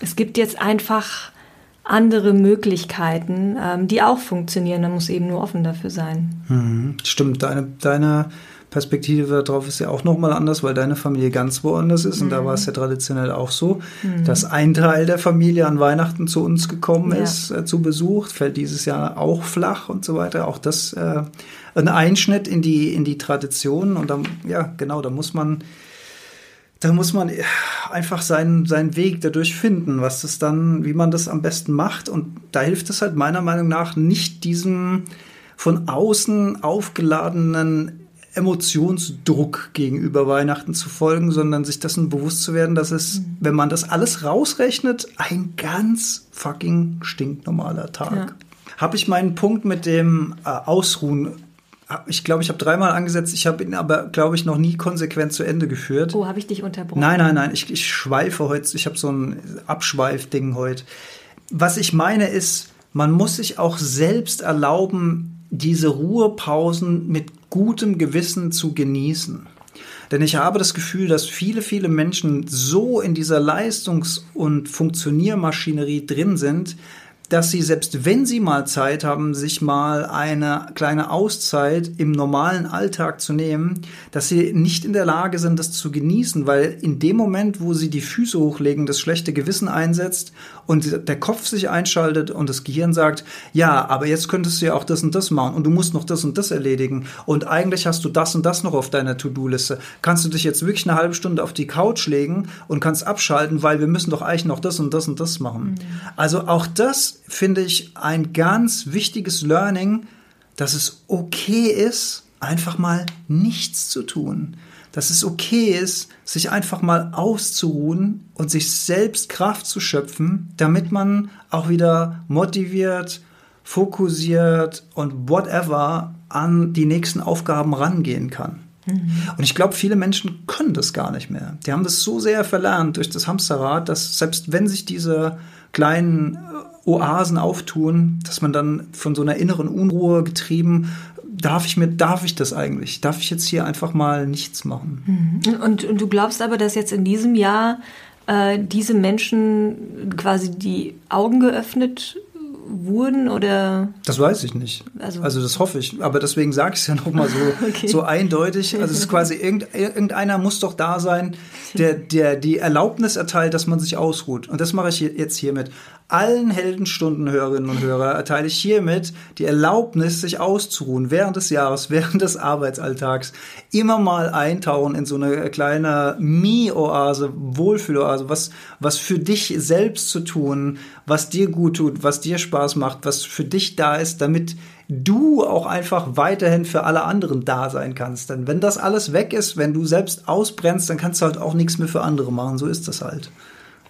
Speaker 2: es gibt jetzt einfach andere Möglichkeiten, die auch funktionieren. Man muss eben nur offen dafür sein.
Speaker 1: Mhm, stimmt, deine, deine Perspektive darauf ist ja auch nochmal anders, weil deine Familie ganz woanders ist. Mhm. Und da war es ja traditionell auch so, mhm. dass ein Teil der Familie an Weihnachten zu uns gekommen ja. ist, äh, zu Besuch. Fällt dieses Jahr auch flach und so weiter. Auch das äh, ein Einschnitt in die, in die Tradition. Und dann, ja, genau, da muss man da muss man einfach seinen, seinen Weg dadurch finden, was das dann, wie man das am besten macht. Und da hilft es halt meiner Meinung nach nicht diesem von außen aufgeladenen Emotionsdruck gegenüber Weihnachten zu folgen, sondern sich dessen bewusst zu werden, dass es, mhm. wenn man das alles rausrechnet, ein ganz fucking stinknormaler Tag. Ja. Habe ich meinen Punkt mit dem äh, Ausruhen ich glaube, ich habe dreimal angesetzt, ich habe ihn aber, glaube ich, noch nie konsequent zu Ende geführt.
Speaker 2: Oh, habe ich dich unterbrochen?
Speaker 1: Nein, nein, nein, ich, ich schweife heute, ich habe so ein Abschweifding heute. Was ich meine ist, man muss sich auch selbst erlauben, diese Ruhepausen mit gutem Gewissen zu genießen. Denn ich habe das Gefühl, dass viele, viele Menschen so in dieser Leistungs- und Funktioniermaschinerie drin sind, dass sie selbst wenn sie mal Zeit haben, sich mal eine kleine Auszeit im normalen Alltag zu nehmen, dass sie nicht in der Lage sind, das zu genießen, weil in dem Moment, wo sie die Füße hochlegen, das schlechte Gewissen einsetzt und der Kopf sich einschaltet und das Gehirn sagt, ja, aber jetzt könntest du ja auch das und das machen und du musst noch das und das erledigen und eigentlich hast du das und das noch auf deiner To-Do-Liste. Kannst du dich jetzt wirklich eine halbe Stunde auf die Couch legen und kannst abschalten, weil wir müssen doch eigentlich noch das und das und das machen. Mhm. Also auch das finde ich ein ganz wichtiges Learning, dass es okay ist, einfach mal nichts zu tun. Dass es okay ist, sich einfach mal auszuruhen und sich selbst Kraft zu schöpfen, damit man auch wieder motiviert, fokussiert und whatever an die nächsten Aufgaben rangehen kann. Mhm. Und ich glaube, viele Menschen können das gar nicht mehr. Die haben das so sehr verlernt durch das Hamsterrad, dass selbst wenn sich diese kleinen Oasen auftun, dass man dann von so einer inneren Unruhe getrieben, darf ich mir, darf ich das eigentlich? Darf ich jetzt hier einfach mal nichts machen?
Speaker 2: Mhm. Und, und du glaubst aber, dass jetzt in diesem Jahr äh, diese Menschen quasi die Augen geöffnet wurden oder?
Speaker 1: Das weiß ich nicht. Also, also das hoffe ich. Aber deswegen sage ich es ja nochmal so, okay. so eindeutig. Also es ist quasi irgendeiner muss doch da sein, der, der die Erlaubnis erteilt, dass man sich ausruht. Und das mache ich jetzt hiermit. Allen Heldenstundenhörerinnen und Hörer erteile ich hiermit die Erlaubnis, sich auszuruhen während des Jahres, während des Arbeitsalltags. Immer mal eintauchen in so eine kleine Mi-Oase, Wohlfühloase, was, was für dich selbst zu tun, was dir gut tut, was dir Spaß macht, was für dich da ist, damit du auch einfach weiterhin für alle anderen da sein kannst. Denn wenn das alles weg ist, wenn du selbst ausbrennst, dann kannst du halt auch nichts mehr für andere machen. So ist das halt.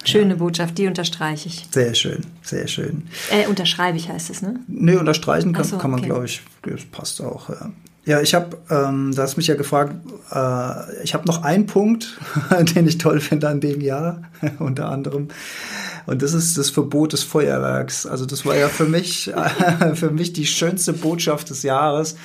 Speaker 2: Schöne Botschaft, die unterstreiche ich.
Speaker 1: Sehr schön, sehr schön.
Speaker 2: Äh, unterschreibe ich heißt es, ne?
Speaker 1: Nee, unterstreichen kann, so, kann man, okay. glaube ich, das passt auch. Ja, ja ich habe, ähm, da hast mich ja gefragt, äh, ich habe noch einen Punkt, den ich toll finde an dem Jahr, unter anderem. Und das ist das Verbot des Feuerwerks. Also das war ja für mich, für mich die schönste Botschaft des Jahres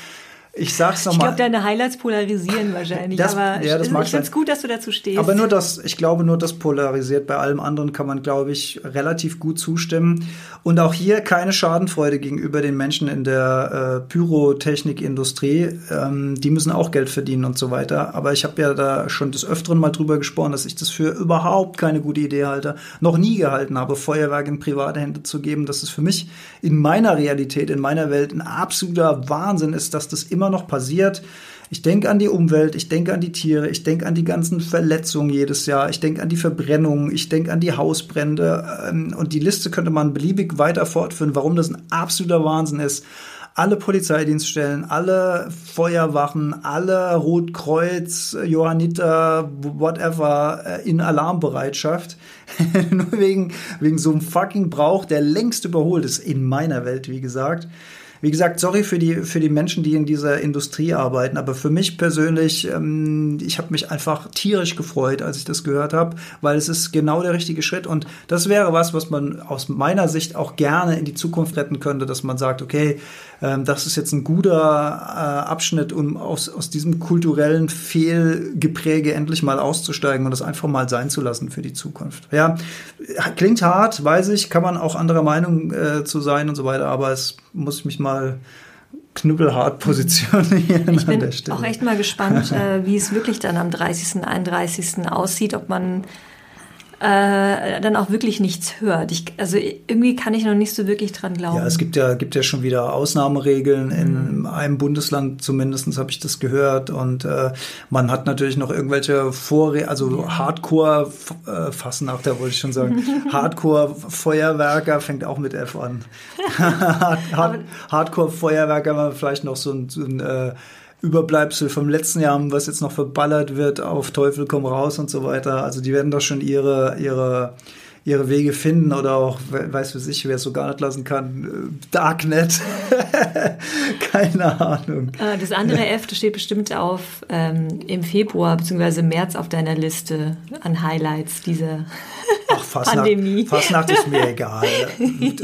Speaker 1: ich sag's nochmal.
Speaker 2: Ich glaube, deine Highlights polarisieren wahrscheinlich.
Speaker 1: Das,
Speaker 2: aber
Speaker 1: ja, das
Speaker 2: ich, ich finde es gut, dass du dazu stehst.
Speaker 1: Aber nur das, ich glaube, nur das polarisiert. Bei allem anderen kann man, glaube ich, relativ gut zustimmen. Und auch hier keine Schadenfreude gegenüber den Menschen in der äh, Pyrotechnikindustrie. Ähm, die müssen auch Geld verdienen und so weiter. Aber ich habe ja da schon des Öfteren mal drüber gesprochen, dass ich das für überhaupt keine gute Idee halte. Noch nie gehalten habe, Feuerwerk in private Hände zu geben. Dass es für mich in meiner Realität, in meiner Welt ein absoluter Wahnsinn ist, dass das immer immer noch passiert. Ich denke an die Umwelt, ich denke an die Tiere, ich denke an die ganzen Verletzungen jedes Jahr, ich denke an die Verbrennungen, ich denke an die Hausbrände ähm, und die Liste könnte man beliebig weiter fortführen, warum das ein absoluter Wahnsinn ist. Alle Polizeidienststellen, alle Feuerwachen, alle Rotkreuz, Johanniter, whatever, äh, in Alarmbereitschaft. Nur wegen, wegen so einem fucking Brauch, der längst überholt ist, in meiner Welt, wie gesagt. Wie gesagt, sorry für die, für die Menschen, die in dieser Industrie arbeiten, aber für mich persönlich, ähm, ich habe mich einfach tierisch gefreut, als ich das gehört habe, weil es ist genau der richtige Schritt und das wäre was, was man aus meiner Sicht auch gerne in die Zukunft retten könnte, dass man sagt, okay, das ist jetzt ein guter äh, Abschnitt, um aus, aus diesem kulturellen Fehlgepräge endlich mal auszusteigen und das einfach mal sein zu lassen für die Zukunft. Ja, klingt hart, weiß ich, kann man auch anderer Meinung äh, zu sein und so weiter, aber es muss ich mich mal knüppelhart positionieren
Speaker 2: ich bin Auch echt mal gespannt, äh, wie es wirklich dann am 30., 31. aussieht, ob man äh, dann auch wirklich nichts hört. Ich, also irgendwie kann ich noch nicht so wirklich dran glauben.
Speaker 1: Ja, es gibt ja, gibt ja schon wieder Ausnahmeregeln. In mhm. einem Bundesland zumindest habe ich das gehört. Und äh, man hat natürlich noch irgendwelche Vorre also ja. Hardcore äh, wollte ich schon sagen. Hardcore Feuerwerker fängt auch mit F an. Hard, Hardcore Feuerwerker, vielleicht noch so ein, so ein äh, Überbleibsel vom letzten Jahr, was jetzt noch verballert wird, auf Teufel komm raus und so weiter. Also die werden doch schon ihre, ihre, ihre Wege finden oder auch, weiß für sich, wer es so gar nicht lassen kann, äh, Darknet. Keine Ahnung.
Speaker 2: Äh, das andere F das steht bestimmt auf ähm, im Februar bzw. März auf deiner Liste an Highlights dieser Ach, Fastnacht, Pandemie.
Speaker 1: Fastnacht ist mir egal.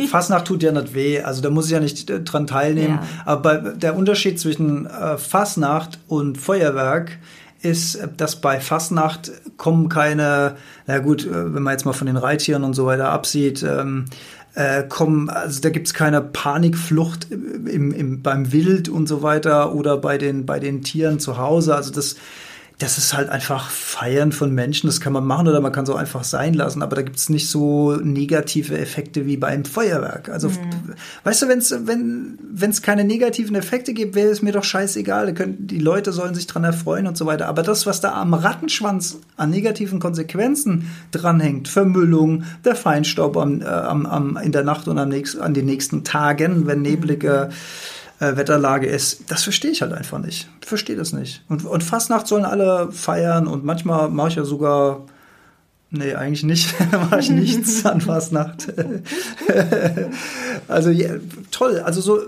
Speaker 1: Fastnacht tut ja nicht weh, also da muss ich ja nicht äh, dran teilnehmen. Ja. Aber der Unterschied zwischen äh, Fastnacht und Feuerwerk ist, dass bei Fastnacht kommen keine, na gut, äh, wenn man jetzt mal von den Reittieren und so weiter absieht, ähm, äh, kommen, also da gibt's keine Panikflucht im, im, beim Wild und so weiter oder bei den, bei den Tieren zu Hause. Also das das ist halt einfach Feiern von Menschen. Das kann man machen oder man kann so einfach sein lassen. Aber da gibt es nicht so negative Effekte wie beim Feuerwerk. Also, mhm. weißt du, wenn's, wenn es keine negativen Effekte gibt, wäre es mir doch scheißegal. Die Leute sollen sich dran erfreuen und so weiter. Aber das, was da am Rattenschwanz an negativen Konsequenzen dranhängt, Vermüllung, der Feinstaub am, äh, am, am, in der Nacht und am nächsten, an den nächsten Tagen, wenn neblige mhm äh, Wetterlage ist, das verstehe ich halt einfach nicht. Ich verstehe das nicht. Und, und Fastnacht sollen alle feiern und manchmal mache ich ja sogar Nee, eigentlich nicht. mache ich nichts an Fastnacht. also ja, toll. Also so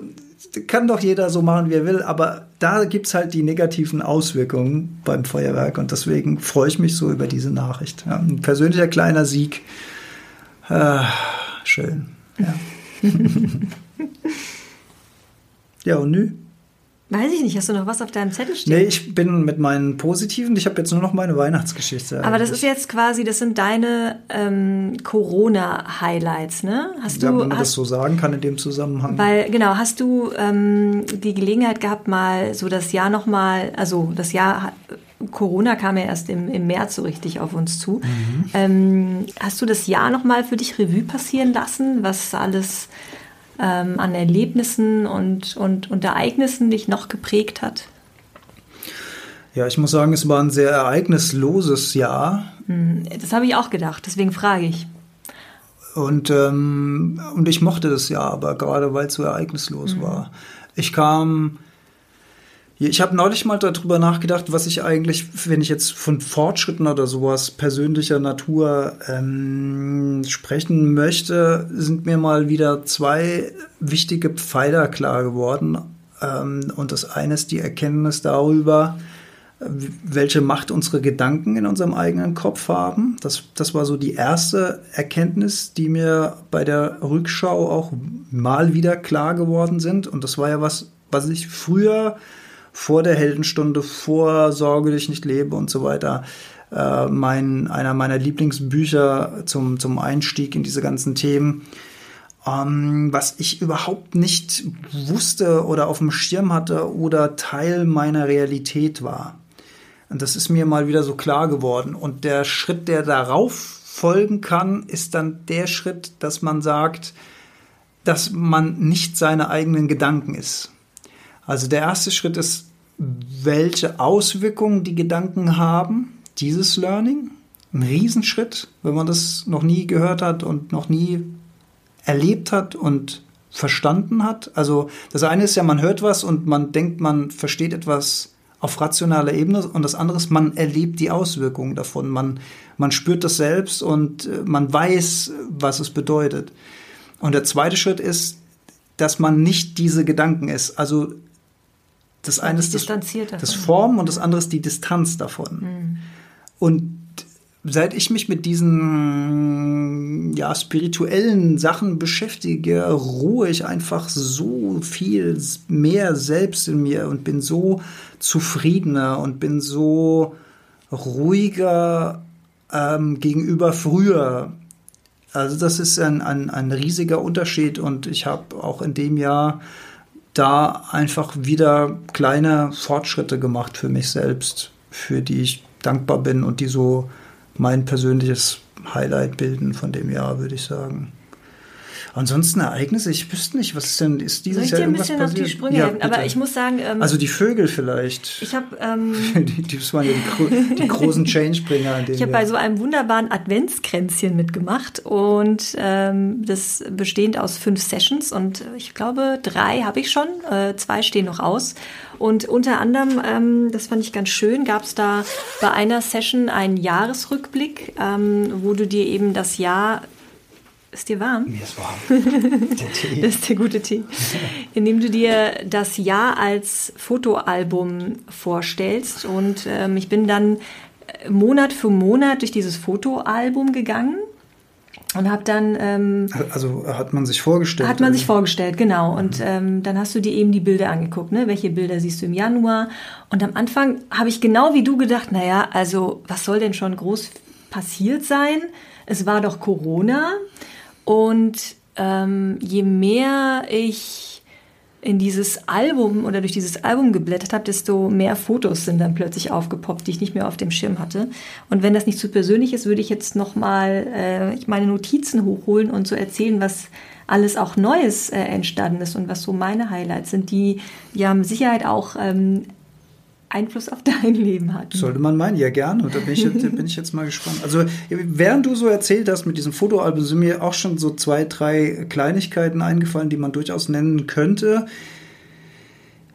Speaker 1: kann doch jeder so machen, wie er will, aber da gibt es halt die negativen Auswirkungen beim Feuerwerk und deswegen freue ich mich so über diese Nachricht. Ja, ein persönlicher kleiner Sieg. Ah, schön. Ja. ja, und nü?
Speaker 2: Weiß ich nicht, hast du noch was auf deinem Zettel stehen?
Speaker 1: Nee, ich bin mit meinen positiven, ich habe jetzt nur noch meine Weihnachtsgeschichte.
Speaker 2: Aber das ist jetzt quasi, das sind deine ähm, Corona-Highlights, ne? Hast
Speaker 1: ja,
Speaker 2: du,
Speaker 1: wenn man das
Speaker 2: hast,
Speaker 1: so sagen kann in dem Zusammenhang.
Speaker 2: weil, genau, hast du ähm, die Gelegenheit gehabt, mal so das Jahr nochmal, also das Jahr, Corona kam ja erst im, im März so richtig auf uns zu.
Speaker 1: Mhm.
Speaker 2: Ähm, hast du das Jahr nochmal für dich Revue passieren lassen, was alles ähm, an Erlebnissen und, und, und Ereignissen dich noch geprägt hat?
Speaker 1: ja, ich muss sagen, es war ein sehr ereignisloses Jahr.
Speaker 2: Das habe ich auch gedacht, deswegen frage ich.
Speaker 1: Und, ähm, und ich mochte das Jahr, aber gerade weil es so ereignislos war. Ich kam. Ich habe neulich mal darüber nachgedacht, was ich eigentlich, wenn ich jetzt von Fortschritten oder sowas persönlicher Natur ähm, sprechen möchte, sind mir mal wieder zwei wichtige Pfeiler klar geworden. Ähm, und das eine ist die Erkenntnis darüber, welche Macht unsere Gedanken in unserem eigenen Kopf haben. Das, das war so die erste Erkenntnis, die mir bei der Rückschau auch mal wieder klar geworden sind. Und das war ja was, was ich früher vor der Heldenstunde, vor Sorge, dich nicht lebe und so weiter, äh, mein, einer meiner Lieblingsbücher zum, zum Einstieg in diese ganzen Themen, ähm, was ich überhaupt nicht wusste oder auf dem Schirm hatte oder Teil meiner Realität war. Und das ist mir mal wieder so klar geworden. Und der Schritt, der darauf folgen kann, ist dann der Schritt, dass man sagt, dass man nicht seine eigenen Gedanken ist. Also der erste Schritt ist, welche Auswirkungen die Gedanken haben, dieses Learning. Ein Riesenschritt, wenn man das noch nie gehört hat und noch nie erlebt hat und verstanden hat. Also das eine ist ja, man hört was und man denkt, man versteht etwas auf rationaler Ebene und das andere ist, man erlebt die Auswirkungen davon. Man, man spürt das selbst und äh, man weiß, was es bedeutet. Und der zweite Schritt ist, dass man nicht diese Gedanken ist. Also das eine ist das, das Formen und das andere ist die Distanz davon. Und seit ich mich mit diesen ja, spirituellen Sachen beschäftige, ruhe ich einfach so viel mehr selbst in mir und bin so zufriedener und bin so ruhiger ähm, gegenüber früher. Also das ist ein, ein, ein riesiger Unterschied und ich habe auch in dem Jahr da einfach wieder kleine Fortschritte gemacht für mich selbst, für die ich dankbar bin und die so mein persönliches Highlight bilden von dem Jahr, würde ich sagen. Ansonsten Ereignisse, ich wüsste nicht, was ist denn, ist
Speaker 2: Soll
Speaker 1: dieses
Speaker 2: ich
Speaker 1: Jahr
Speaker 2: dir ein
Speaker 1: irgendwas
Speaker 2: bisschen auf
Speaker 1: passiert?
Speaker 2: die Sprünge
Speaker 1: Ja,
Speaker 2: helfen? Aber ich muss sagen, ähm,
Speaker 1: also die Vögel vielleicht.
Speaker 2: ich habe ähm,
Speaker 1: die, die waren ja die, die großen Changebringer.
Speaker 2: Ich habe
Speaker 1: Jahr.
Speaker 2: bei so einem wunderbaren Adventskränzchen mitgemacht und ähm, das bestehend aus fünf Sessions und ich glaube drei habe ich schon, äh, zwei stehen noch aus und unter anderem, ähm, das fand ich ganz schön, gab es da bei einer Session einen Jahresrückblick, ähm, wo du dir eben das Jahr ist dir warm?
Speaker 1: Mir ist warm. Der Tee.
Speaker 2: Das ist der gute Tee. Indem du dir das Jahr als Fotoalbum vorstellst. Und ähm, ich bin dann äh, Monat für Monat durch dieses Fotoalbum gegangen und habe dann ähm,
Speaker 1: Also hat man sich vorgestellt.
Speaker 2: hat man sich vorgestellt, genau. Und ähm, dann hast du dir eben die Bilder angeguckt, ne? Welche Bilder siehst du im Januar? Und am Anfang habe ich genau wie du gedacht, naja, also was soll denn schon groß passiert sein? Es war doch Corona. Und ähm, je mehr ich in dieses Album oder durch dieses Album geblättert habe, desto mehr Fotos sind dann plötzlich aufgepoppt, die ich nicht mehr auf dem Schirm hatte. Und wenn das nicht zu persönlich ist, würde ich jetzt nochmal äh, meine Notizen hochholen und so erzählen, was alles auch Neues äh, entstanden ist und was so meine Highlights sind, die ja mit Sicherheit auch ähm, Einfluss auf dein Leben hatten.
Speaker 1: Sollte man meinen, ja gerne. Und da bin ich, jetzt, bin ich jetzt mal gespannt. Also, während du so erzählt hast mit diesem Fotoalbum, sind mir auch schon so zwei, drei Kleinigkeiten eingefallen, die man durchaus nennen könnte.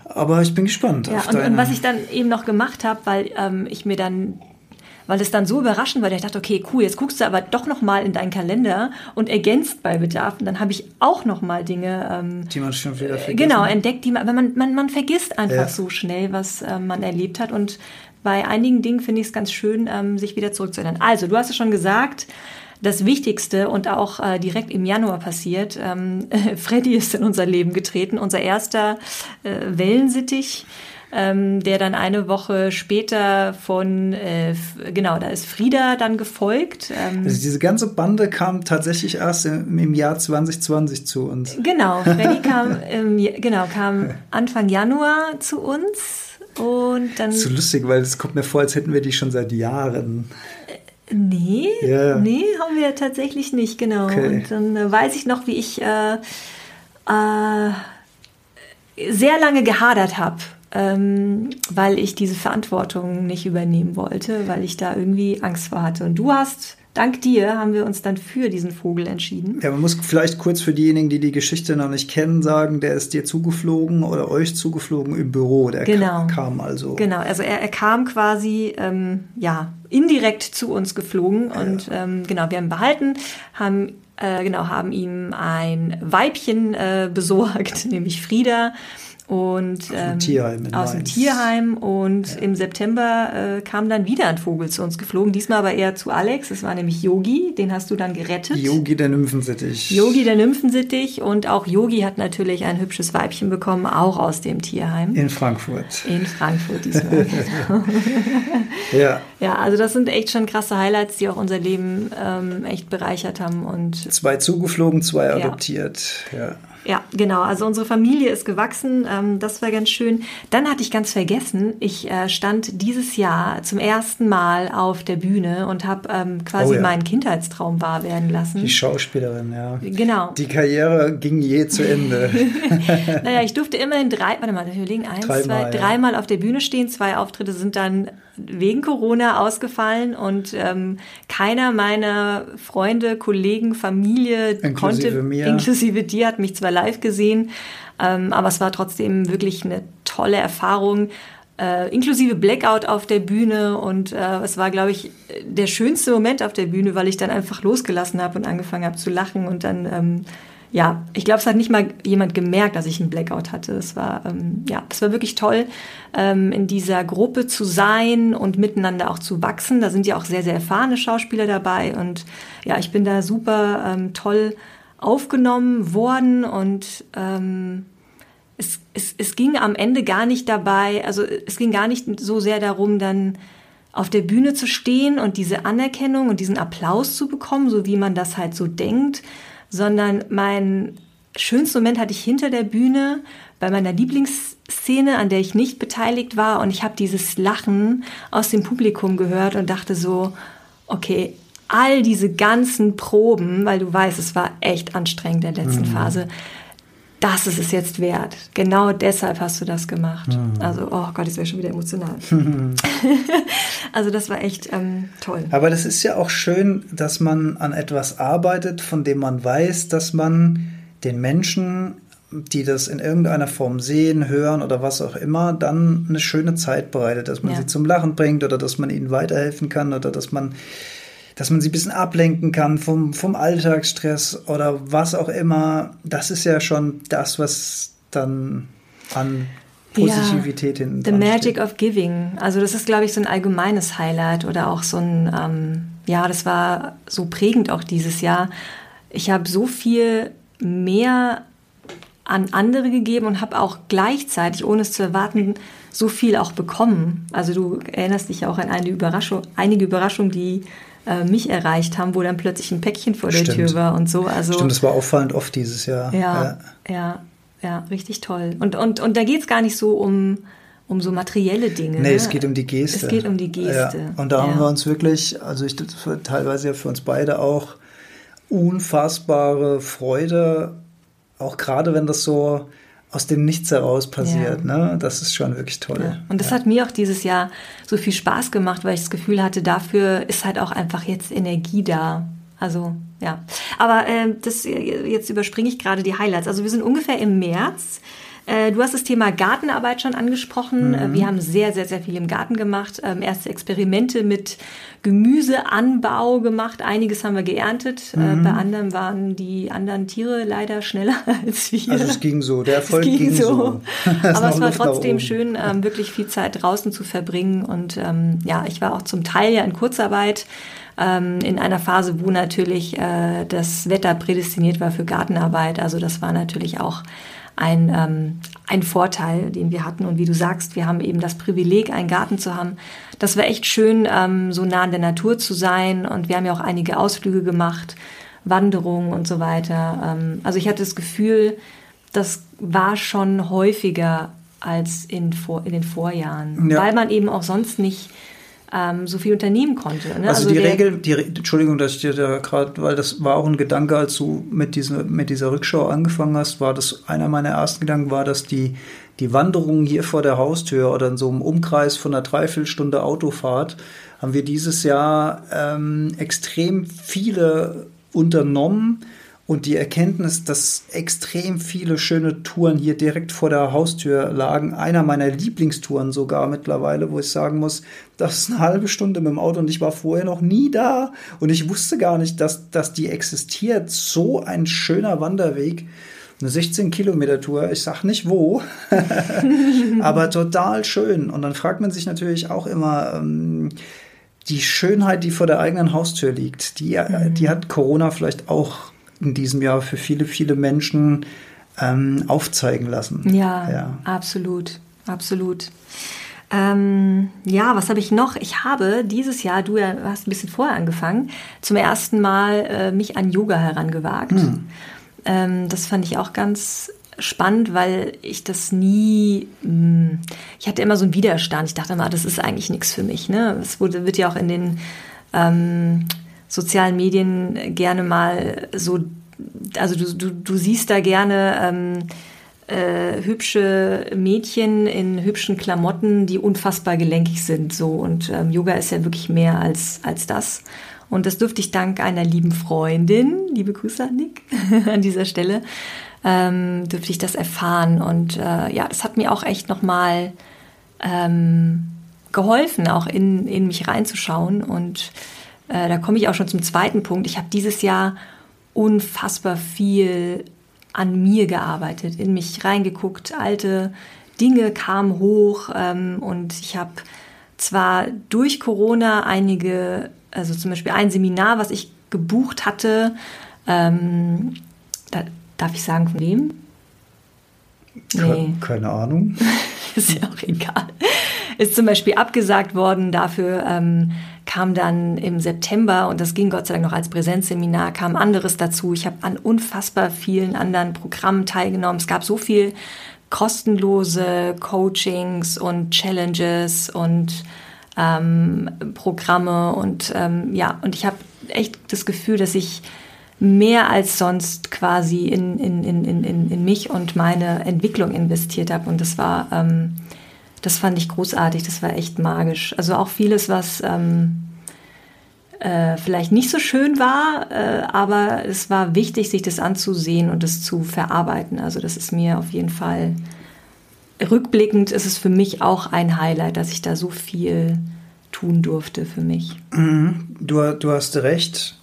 Speaker 1: Aber ich bin gespannt.
Speaker 2: Ja,
Speaker 1: auf
Speaker 2: und,
Speaker 1: deine.
Speaker 2: und was ich dann eben noch gemacht habe, weil ähm, ich mir dann, weil es dann so überraschend war, dass ich dachte, okay, cool, jetzt guckst du aber doch noch mal in deinen Kalender und ergänzt bei Bedarf. Und dann habe ich auch noch mal Dinge ähm,
Speaker 1: die man schon wieder vergessen
Speaker 2: genau
Speaker 1: hat.
Speaker 2: entdeckt, die man, aber man, man, man vergisst einfach
Speaker 1: Ja.
Speaker 2: so schnell, was ähm, man erlebt hat. Und bei einigen Dingen finde ich es ganz schön, ähm, sich wieder zurückzuerinnern. Also, du hast es schon gesagt, das Wichtigste und auch äh, direkt im Januar passiert. Ähm, Freddy ist in unser Leben getreten, unser erster äh, Wellensittich ähm, der dann eine Woche später von, äh, genau, da ist Frieda dann gefolgt.
Speaker 1: Ähm, also diese ganze Bande kam tatsächlich erst im, im Jahr 2020 zu uns.
Speaker 2: Genau, Freddy kam, ähm, genau, kam Anfang Januar zu uns. Und dann.
Speaker 1: So lustig, weil es kommt mir vor, als hätten wir die schon seit Jahren.
Speaker 2: Äh, nee, yeah. nee, haben wir tatsächlich nicht, genau. Okay. Und dann äh, weiß ich noch, wie ich äh, äh, sehr lange gehadert habe ähm, weil ich diese Verantwortung nicht übernehmen wollte, weil ich da irgendwie Angst vor hatte. Und du hast, dank dir, haben wir uns dann für diesen Vogel entschieden.
Speaker 1: Ja, man muss vielleicht kurz für diejenigen, die die Geschichte noch nicht kennen, sagen, der ist dir zugeflogen oder euch zugeflogen im Büro. Der genau. kam also.
Speaker 2: Genau, also er, er kam quasi, ähm, ja, indirekt zu uns geflogen ja. und ähm, genau, wir haben behalten, haben äh, genau, haben ihm ein Weibchen äh, besorgt, nämlich Frieda und ähm, aus dem Tierheim, aus dem Tierheim und ja. im September äh, kam dann wieder ein Vogel zu uns geflogen, diesmal aber eher zu Alex, es war nämlich Yogi, den hast du dann gerettet.
Speaker 1: Yogi der Nymphensittich.
Speaker 2: Yogi der Nymphensittich und auch Yogi hat natürlich ein hübsches Weibchen bekommen, auch aus dem Tierheim.
Speaker 1: In Frankfurt.
Speaker 2: In Frankfurt diesmal. ja. Ja, also das sind echt schon krasse Highlights, die auch unser Leben ähm, echt bereichert haben und
Speaker 1: zwei zugeflogen, zwei adoptiert. Ja. ja.
Speaker 2: Ja, genau. Also unsere Familie ist gewachsen. Ähm, das war ganz schön. Dann hatte ich ganz vergessen, ich äh, stand dieses Jahr zum ersten Mal auf der Bühne und habe ähm, quasi oh ja. meinen Kindheitstraum wahr werden lassen.
Speaker 1: Die Schauspielerin, ja.
Speaker 2: Genau.
Speaker 1: Die Karriere ging je zu Ende.
Speaker 2: naja, ich durfte immerhin drei, warte mal, wir legen eins, dreimal, zwei, dreimal auf der Bühne stehen. Zwei Auftritte sind dann wegen Corona ausgefallen und ähm, keiner meiner Freunde, Kollegen, Familie inklusive konnte, mir. inklusive dir, hat mich zwar live gesehen, ähm, aber es war trotzdem wirklich eine tolle Erfahrung. Äh, inklusive Blackout auf der Bühne und äh, es war, glaube ich, der schönste Moment auf der Bühne, weil ich dann einfach losgelassen habe und angefangen habe zu lachen und dann ähm, ja, ich glaube, es hat nicht mal jemand gemerkt, dass ich einen Blackout hatte. Es war, ähm, ja, es war wirklich toll, ähm, in dieser Gruppe zu sein und miteinander auch zu wachsen. Da sind ja auch sehr, sehr erfahrene Schauspieler dabei und ja, ich bin da super ähm, toll aufgenommen worden und ähm, es, es, es ging am Ende gar nicht dabei, also es ging gar nicht so sehr darum, dann auf der Bühne zu stehen und diese Anerkennung und diesen Applaus zu bekommen, so wie man das halt so denkt, sondern mein schönsten Moment hatte ich hinter der Bühne bei meiner Lieblingsszene, an der ich nicht beteiligt war und ich habe dieses Lachen aus dem Publikum gehört und dachte so, okay, all diese ganzen Proben, weil du weißt, es war echt anstrengend in der letzten mhm. Phase, das ist es jetzt wert. Genau deshalb hast du das gemacht. Mhm. Also, oh Gott, jetzt wäre schon wieder emotional. also, das war echt ähm, toll.
Speaker 1: Aber das ist ja auch schön, dass man an etwas arbeitet, von dem man weiß, dass man den Menschen, die das in irgendeiner Form sehen, hören oder was auch immer, dann eine schöne Zeit bereitet, dass man ja. sie zum Lachen bringt oder dass man ihnen weiterhelfen kann oder dass man dass man sie ein bisschen ablenken kann vom, vom Alltagsstress oder was auch immer. Das ist ja schon das, was dann an Positivität ja,
Speaker 2: hin. The Magic steht. of Giving. Also das ist, glaube ich, so ein allgemeines Highlight oder auch so ein, ähm, ja, das war so prägend auch dieses Jahr. Ich habe so viel mehr an andere gegeben und habe auch gleichzeitig, ohne es zu erwarten, so viel auch bekommen. Also du erinnerst dich auch an eine Überraschung, einige Überraschungen, die äh, mich erreicht haben, wo dann plötzlich ein Päckchen vor der Stimmt. Tür war und so. Also,
Speaker 1: Stimmt, das war auffallend oft dieses Jahr.
Speaker 2: Ja, ja, ja, ja richtig toll. Und, und, und da geht es gar nicht so um, um so materielle Dinge.
Speaker 1: Nee, ne? es geht um die Geste.
Speaker 2: Es geht um die Geste.
Speaker 1: Ja. Und da ja. haben wir uns wirklich, also ich teilweise ja für uns beide auch unfassbare Freude, auch gerade wenn das so aus dem Nichts heraus passiert. Ja. Ne? Das ist schon wirklich toll. Ja.
Speaker 2: Und das ja. hat mir auch dieses Jahr so viel Spaß gemacht, weil ich das Gefühl hatte, dafür ist halt auch einfach jetzt Energie da. Also ja, aber äh, das jetzt überspringe ich gerade die Highlights. Also wir sind ungefähr im März. Äh, du hast das Thema Gartenarbeit schon angesprochen. Äh, mhm. Wir haben sehr, sehr, sehr viel im Garten gemacht. Ähm, erste Experimente mit Gemüseanbau gemacht. Einiges haben wir geerntet. Äh, mhm. Bei anderen waren die anderen Tiere leider schneller als wir.
Speaker 1: Also es ging so, der Erfolg ging, ging, so. so.
Speaker 2: Aber es war trotzdem schön, ähm, wirklich viel Zeit draußen zu verbringen. Und ähm, ja, ich war auch zum Teil ja in Kurzarbeit in einer Phase, wo natürlich das Wetter prädestiniert war für Gartenarbeit. Also das war natürlich auch ein, ähm, ein Vorteil, den wir hatten. Und wie du sagst, wir haben eben das Privileg, einen Garten zu haben. Das war echt schön, ähm, so nah an der Natur zu sein. Und wir haben ja auch einige Ausflüge gemacht, Wanderungen und so weiter. Ähm, also ich hatte das Gefühl, das war schon häufiger als in, vor, in den Vorjahren, ja. weil man eben auch sonst nicht ähm, so viel unternehmen konnte.
Speaker 1: Ne? Also, also, die Regel, die, Entschuldigung, dass ich dir da gerade, weil das war auch ein Gedanke, als du mit, diese, mit dieser Rückschau angefangen hast, war das einer meiner ersten Gedanken, war, dass die, die Wanderung hier vor der Haustür oder in so einem Umkreis von einer Dreiviertelstunde Autofahrt haben wir dieses Jahr ähm, extrem viele unternommen und die Erkenntnis, dass extrem viele schöne Touren hier direkt vor der Haustür lagen, einer meiner Lieblingstouren sogar mittlerweile, wo ich sagen muss, das ist eine halbe Stunde mit dem Auto und ich war vorher noch nie da und ich wusste gar nicht, dass, dass die existiert. So ein schöner Wanderweg. Eine 16 Kilometer Tour, ich sag nicht wo, aber total schön. Und dann fragt man sich natürlich auch immer, ähm, die Schönheit, die vor der eigenen Haustür liegt, die, mhm. die hat Corona vielleicht auch in diesem Jahr für viele, viele Menschen ähm, aufzeigen lassen.
Speaker 2: Ja, ja, absolut, absolut. Ähm, ja, was habe ich noch? Ich habe dieses Jahr, du hast ein bisschen vorher angefangen, zum ersten Mal äh, mich an Yoga herangewagt. Hm. Ähm, das fand ich auch ganz spannend, weil ich das nie, mh, hm, ich hatte immer so einen Widerstand. Ich dachte immer, das ist eigentlich nichts für mich. Ne? Es wurde, wird ja auch in den ähm, sozialen Medien gerne mal so, also du, du, du siehst da gerne ähm, äh, hübsche Mädchen in hübschen Klamotten, die unfassbar gelenkig sind. So und ähm, Yoga ist ja wirklich mehr als als das. Und das durfte ich dank einer lieben Freundin, liebe Grüße an Nick an dieser Stelle, ähm, dürfte ich das erfahren. Und äh, ja, das hat mir auch echt nochmal ähm, geholfen, auch in, in mich reinzuschauen und äh, da komme ich auch schon zum zweiten Punkt. Ich habe dieses Jahr unfassbar viel an mir gearbeitet, in mich reingeguckt, alte Dinge kamen hoch ähm, und ich habe zwar durch Corona einige, also zum Beispiel ein Seminar, was ich gebucht hatte, ähm, da, darf ich sagen von wem?
Speaker 1: Nee. Keine Ahnung.
Speaker 2: ist ja auch egal. Ist zum Beispiel abgesagt worden. Dafür ähm, kam dann im September, und das ging Gott sei Dank noch als Präsenzseminar, kam anderes dazu. Ich habe an unfassbar vielen anderen Programmen teilgenommen. Es gab so viel kostenlose Coachings und Challenges und ähm, Programme und ähm, ja, und ich habe echt das Gefühl, dass ich mehr als sonst quasi in, in, in, in, in mich und meine Entwicklung investiert habe. Und das war ähm, das fand ich großartig, das war echt magisch. Also auch vieles, was ähm, äh, vielleicht nicht so schön war, äh, aber es war wichtig, sich das anzusehen und es zu verarbeiten. Also das ist mir auf jeden Fall rückblickend ist es für mich auch ein Highlight, dass ich da so viel tun durfte für mich.
Speaker 1: Mhm. Du, du hast recht.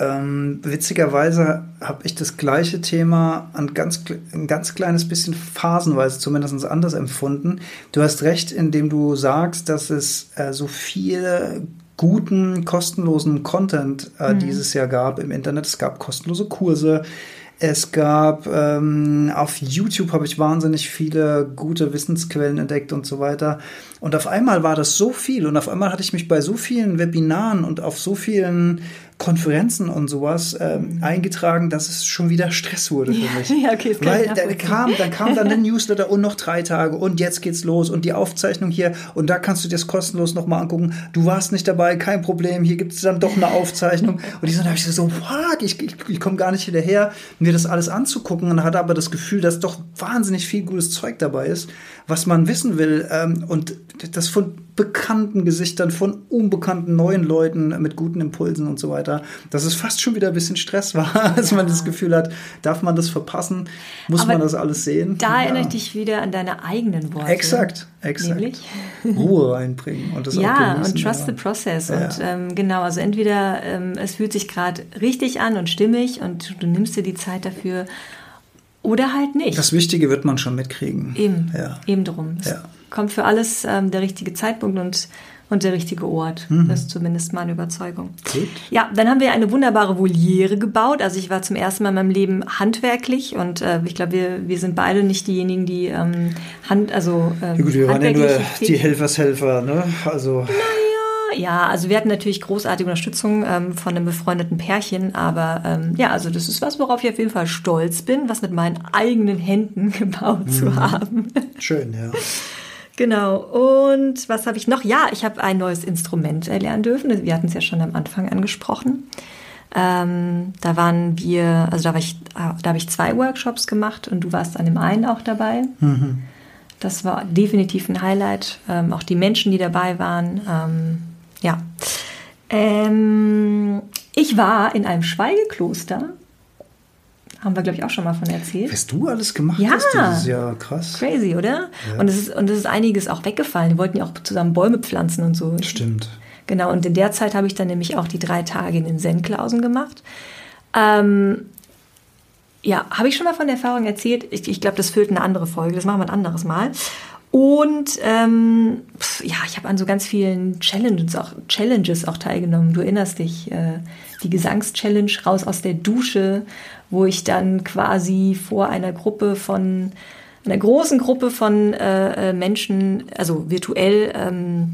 Speaker 1: Ähm, witzigerweise habe ich das gleiche Thema ein ganz, ein ganz kleines bisschen phasenweise zumindest anders empfunden. Du hast recht, indem du sagst, dass es äh, so viele guten, kostenlosen Content äh, mhm. dieses Jahr gab im Internet. Es gab kostenlose Kurse. Es gab ähm, auf YouTube habe ich wahnsinnig viele gute Wissensquellen entdeckt und so weiter. Und auf einmal war das so viel und auf einmal hatte ich mich bei so vielen Webinaren und auf so vielen Konferenzen und sowas ähm, mhm. eingetragen, dass es schon wieder Stress wurde für mich. Ja, okay, Weil da kam, dann kam dann der Newsletter und noch drei Tage und jetzt geht's los und die Aufzeichnung hier und da kannst du dir das kostenlos nochmal angucken. Du warst nicht dabei, kein Problem, hier gibt es dann doch eine Aufzeichnung. Und die sind habe ich so, fuck, ich, ich, ich komme gar nicht hinterher, mir das alles anzugucken und hatte aber das Gefühl, dass doch wahnsinnig viel gutes Zeug dabei ist, was man wissen will. Ähm, und das von bekannten Gesichtern, von unbekannten neuen Leuten mit guten Impulsen und so weiter, dass es fast schon wieder ein bisschen Stress war, als ja. man das Gefühl hat, darf man das verpassen? Muss Aber man das alles sehen?
Speaker 2: Da ja. erinnere ich dich wieder an deine eigenen Worte.
Speaker 1: Exakt, exakt. Nämlich? Ruhe reinbringen und das
Speaker 2: Ja, und trust the process. Ja. Und ähm, genau, also entweder ähm, es fühlt sich gerade richtig an und stimmig und du nimmst dir die Zeit dafür oder halt nicht.
Speaker 1: Das Wichtige wird man schon mitkriegen.
Speaker 2: Eben, eben drum. Ja. Kommt für alles ähm, der richtige Zeitpunkt und und der richtige Ort. Mhm. Das ist zumindest meine Überzeugung. Gut. Ja, dann haben wir eine wunderbare Voliere gebaut. Also ich war zum ersten Mal in meinem Leben handwerklich und äh, ich glaube, wir, wir sind beide nicht diejenigen, die ähm, Hand, also ähm,
Speaker 1: ja, gut, wir waren ja nur die Helfershelfer, ne? Also.
Speaker 2: Naja, ja, also wir hatten natürlich großartige Unterstützung ähm, von einem befreundeten Pärchen, aber ähm, ja, also das ist was, worauf ich auf jeden Fall stolz bin, was mit meinen eigenen Händen gebaut mhm. zu haben.
Speaker 1: Schön, ja.
Speaker 2: Genau. Und was habe ich noch? Ja, ich habe ein neues Instrument erlernen dürfen. Wir hatten es ja schon am Anfang angesprochen. Ähm, da waren wir, also da, war ich, da habe ich zwei Workshops gemacht und du warst an dem einen auch dabei. Mhm. Das war definitiv ein Highlight. Ähm, auch die Menschen, die dabei waren. Ähm, ja. Ähm, ich war in einem Schweigekloster haben wir, glaube ich, auch schon mal von erzählt.
Speaker 1: Was du alles gemacht
Speaker 2: ja.
Speaker 1: hast dieses Jahr, krass.
Speaker 2: Crazy, oder? Ja. Und, es ist, und es ist einiges auch weggefallen. Die wollten ja auch zusammen Bäume pflanzen und so.
Speaker 1: Stimmt.
Speaker 2: Genau, und in der Zeit habe ich dann nämlich auch die drei Tage in den Sendklausen gemacht. Ähm, ja, habe ich schon mal von der Erfahrung erzählt? Ich, ich glaube, das füllt eine andere Folge. Das machen wir ein anderes Mal. Und ähm, ja, ich habe an so ganz vielen Challenges auch, Challenges auch teilgenommen. Du erinnerst dich, äh, die Gesangschallenge raus aus der Dusche, wo ich dann quasi vor einer Gruppe von, einer großen Gruppe von äh, äh Menschen, also virtuell, ähm,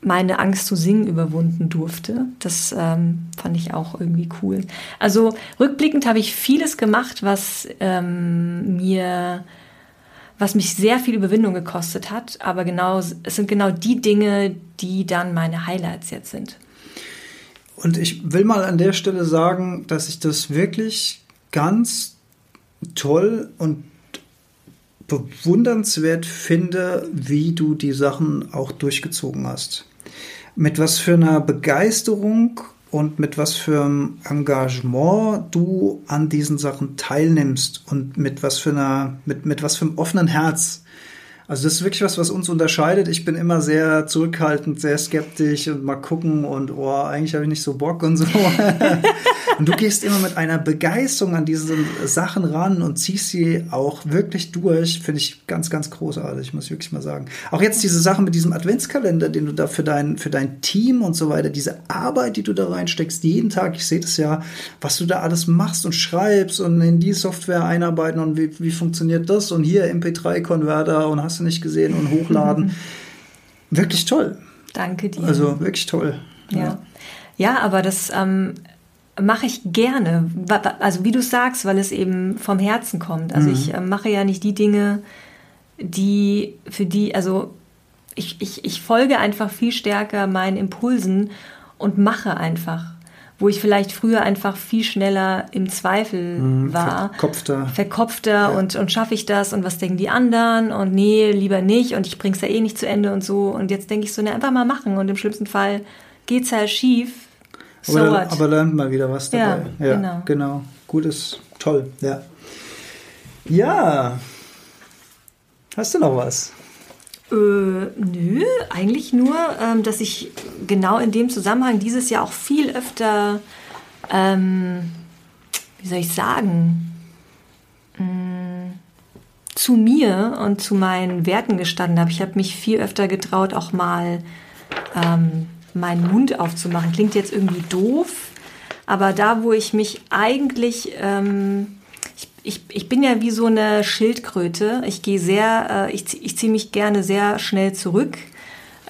Speaker 2: meine Angst zu singen überwunden durfte. Das ähm, fand ich auch irgendwie cool. Also rückblickend habe ich vieles gemacht, was ähm, mir was mich sehr viel Überwindung gekostet hat. Aber genau, es sind genau die Dinge, die dann meine Highlights jetzt sind.
Speaker 1: Und ich will mal an der Stelle sagen, dass ich das wirklich ganz toll und bewundernswert finde, wie du die Sachen auch durchgezogen hast. Mit was für einer Begeisterung und mit was für einem Engagement du an diesen Sachen teilnimmst und mit was für einer, mit, mit was für einem offenen Herz also das ist wirklich was, was uns unterscheidet. Ich bin immer sehr zurückhaltend, sehr skeptisch und mal gucken und oh, eigentlich habe ich nicht so Bock und so. und du gehst immer mit einer Begeisterung an diese Sachen ran und ziehst sie auch wirklich durch. Finde ich ganz, ganz großartig, muss ich wirklich mal sagen. Auch jetzt diese Sachen mit diesem Adventskalender, den du da für dein, für dein Team und so weiter, diese Arbeit, die du da reinsteckst, jeden Tag, ich sehe das ja, was du da alles machst und schreibst und in die Software einarbeiten und wie, wie funktioniert das und hier MP3-Konverter und hast hast du nicht gesehen und hochladen. wirklich toll.
Speaker 2: Danke dir.
Speaker 1: Also wirklich toll.
Speaker 2: Ja, ja, ja aber das ähm, mache ich gerne. Also wie du sagst, weil es eben vom Herzen kommt. Also mhm. ich äh, mache ja nicht die Dinge, die für die, also ich, ich, ich folge einfach viel stärker meinen Impulsen und mache einfach wo ich vielleicht früher einfach viel schneller im Zweifel mhm, war.
Speaker 1: Verkopfter.
Speaker 2: Verkopfter ja. und, und schaffe ich das und was denken die anderen und nee, lieber nicht und ich bring's ja eh nicht zu Ende und so. Und jetzt denke ich so, ne, einfach mal machen und im schlimmsten Fall geht's halt schief.
Speaker 1: So aber, aber lernt mal wieder was dabei. Ja, ja genau. genau. Gutes, toll, ja. Ja. Hast du noch was?
Speaker 2: Äh, nö, eigentlich nur, ähm, dass ich genau in dem Zusammenhang dieses Jahr auch viel öfter, ähm, wie soll ich sagen, mh, mm, zu mir und zu meinen Werten gestanden habe. Ich habe mich viel öfter getraut, auch mal ähm, meinen Mund aufzumachen. Klingt jetzt irgendwie doof, aber da, wo ich mich eigentlich ähm, ich, ich bin ja wie so eine Schildkröte. Ich gehe sehr, äh, ich, ich ziehe mich gerne sehr schnell zurück.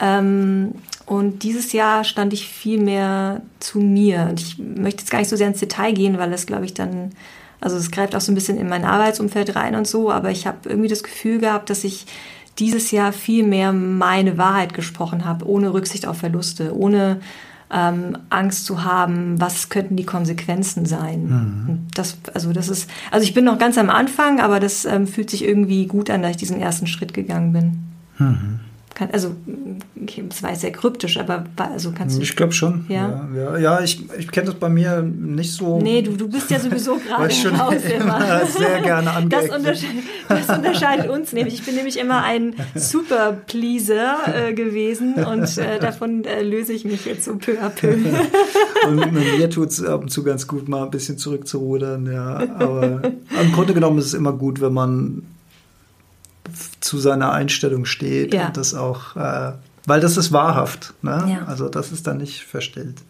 Speaker 2: Ähm, und dieses Jahr stand ich viel mehr zu mir. Und ich möchte jetzt gar nicht so sehr ins Detail gehen, weil das, glaube ich, dann, also es greift auch so ein bisschen in mein Arbeitsumfeld rein und so. Aber ich habe irgendwie das Gefühl gehabt, dass ich dieses Jahr viel mehr meine Wahrheit gesprochen habe, ohne Rücksicht auf Verluste, ohne ähm, Angst zu haben, was könnten die Konsequenzen sein. Mhm. Das, also das ist, also ich bin noch ganz am Anfang, aber das ähm, fühlt sich irgendwie gut an, dass ich diesen ersten Schritt gegangen bin. Mhm kann, also es war sehr kryptisch, aber also kannst du.
Speaker 1: Ich glaube schon. Ja, ja, ja, ja ich, ich kenne das bei mir nicht so.
Speaker 2: Nee, du, du bist ja sowieso gerade
Speaker 1: im Haus immer. sehr gerne
Speaker 2: das, unterscheidet, das unterscheidet uns nämlich. Ich bin nämlich immer ein Super Pleaser äh, gewesen und äh, davon äh, löse ich mich jetzt so peu à peu.
Speaker 1: und mir tut es ab und zu ganz gut, mal ein bisschen zurückzurudern, ja. Aber im Grunde genommen ist es immer gut, wenn man zu seiner Einstellung steht ja. und das auch äh, weil das ist wahrhaft. Ne?
Speaker 2: Ja.
Speaker 1: Also das ist dann nicht verstellt.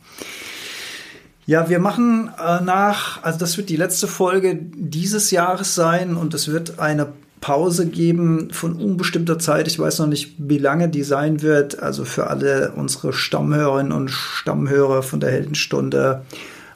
Speaker 1: Ja, wir machen äh, nach, also das wird die letzte Folge dieses Jahres sein und es wird eine Pause geben von unbestimmter Zeit. Ich weiß noch nicht, wie lange die sein wird. Also für alle unsere Stammhörerinnen und Stammhörer von der Heldenstunde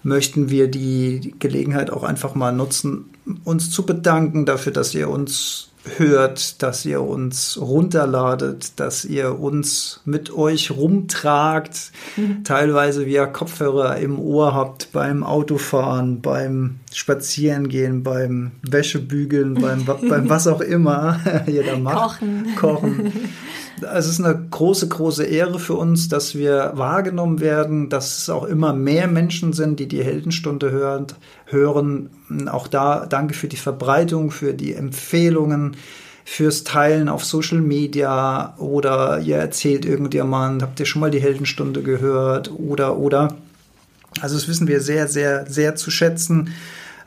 Speaker 1: möchten wir die Gelegenheit auch einfach mal nutzen, uns zu bedanken dafür, dass ihr uns hört, dass ihr uns runterladet, dass ihr uns mit euch rumtragt, mhm. teilweise via Kopfhörer im Ohr habt beim Autofahren, beim Spazierengehen, beim Wäschebügeln, beim, beim was auch immer jeder macht.
Speaker 2: Kochen.
Speaker 1: Kochen. es ist eine große, große Ehre für uns, dass wir wahrgenommen werden, dass es auch immer mehr Menschen sind, die die Heldenstunde hören. hören. Auch da danke für die Verbreitung, für die Empfehlungen, fürs Teilen auf Social Media oder ihr erzählt irgendjemand, habt ihr schon mal die Heldenstunde gehört oder, oder. Also das wissen wir sehr, sehr, sehr zu schätzen.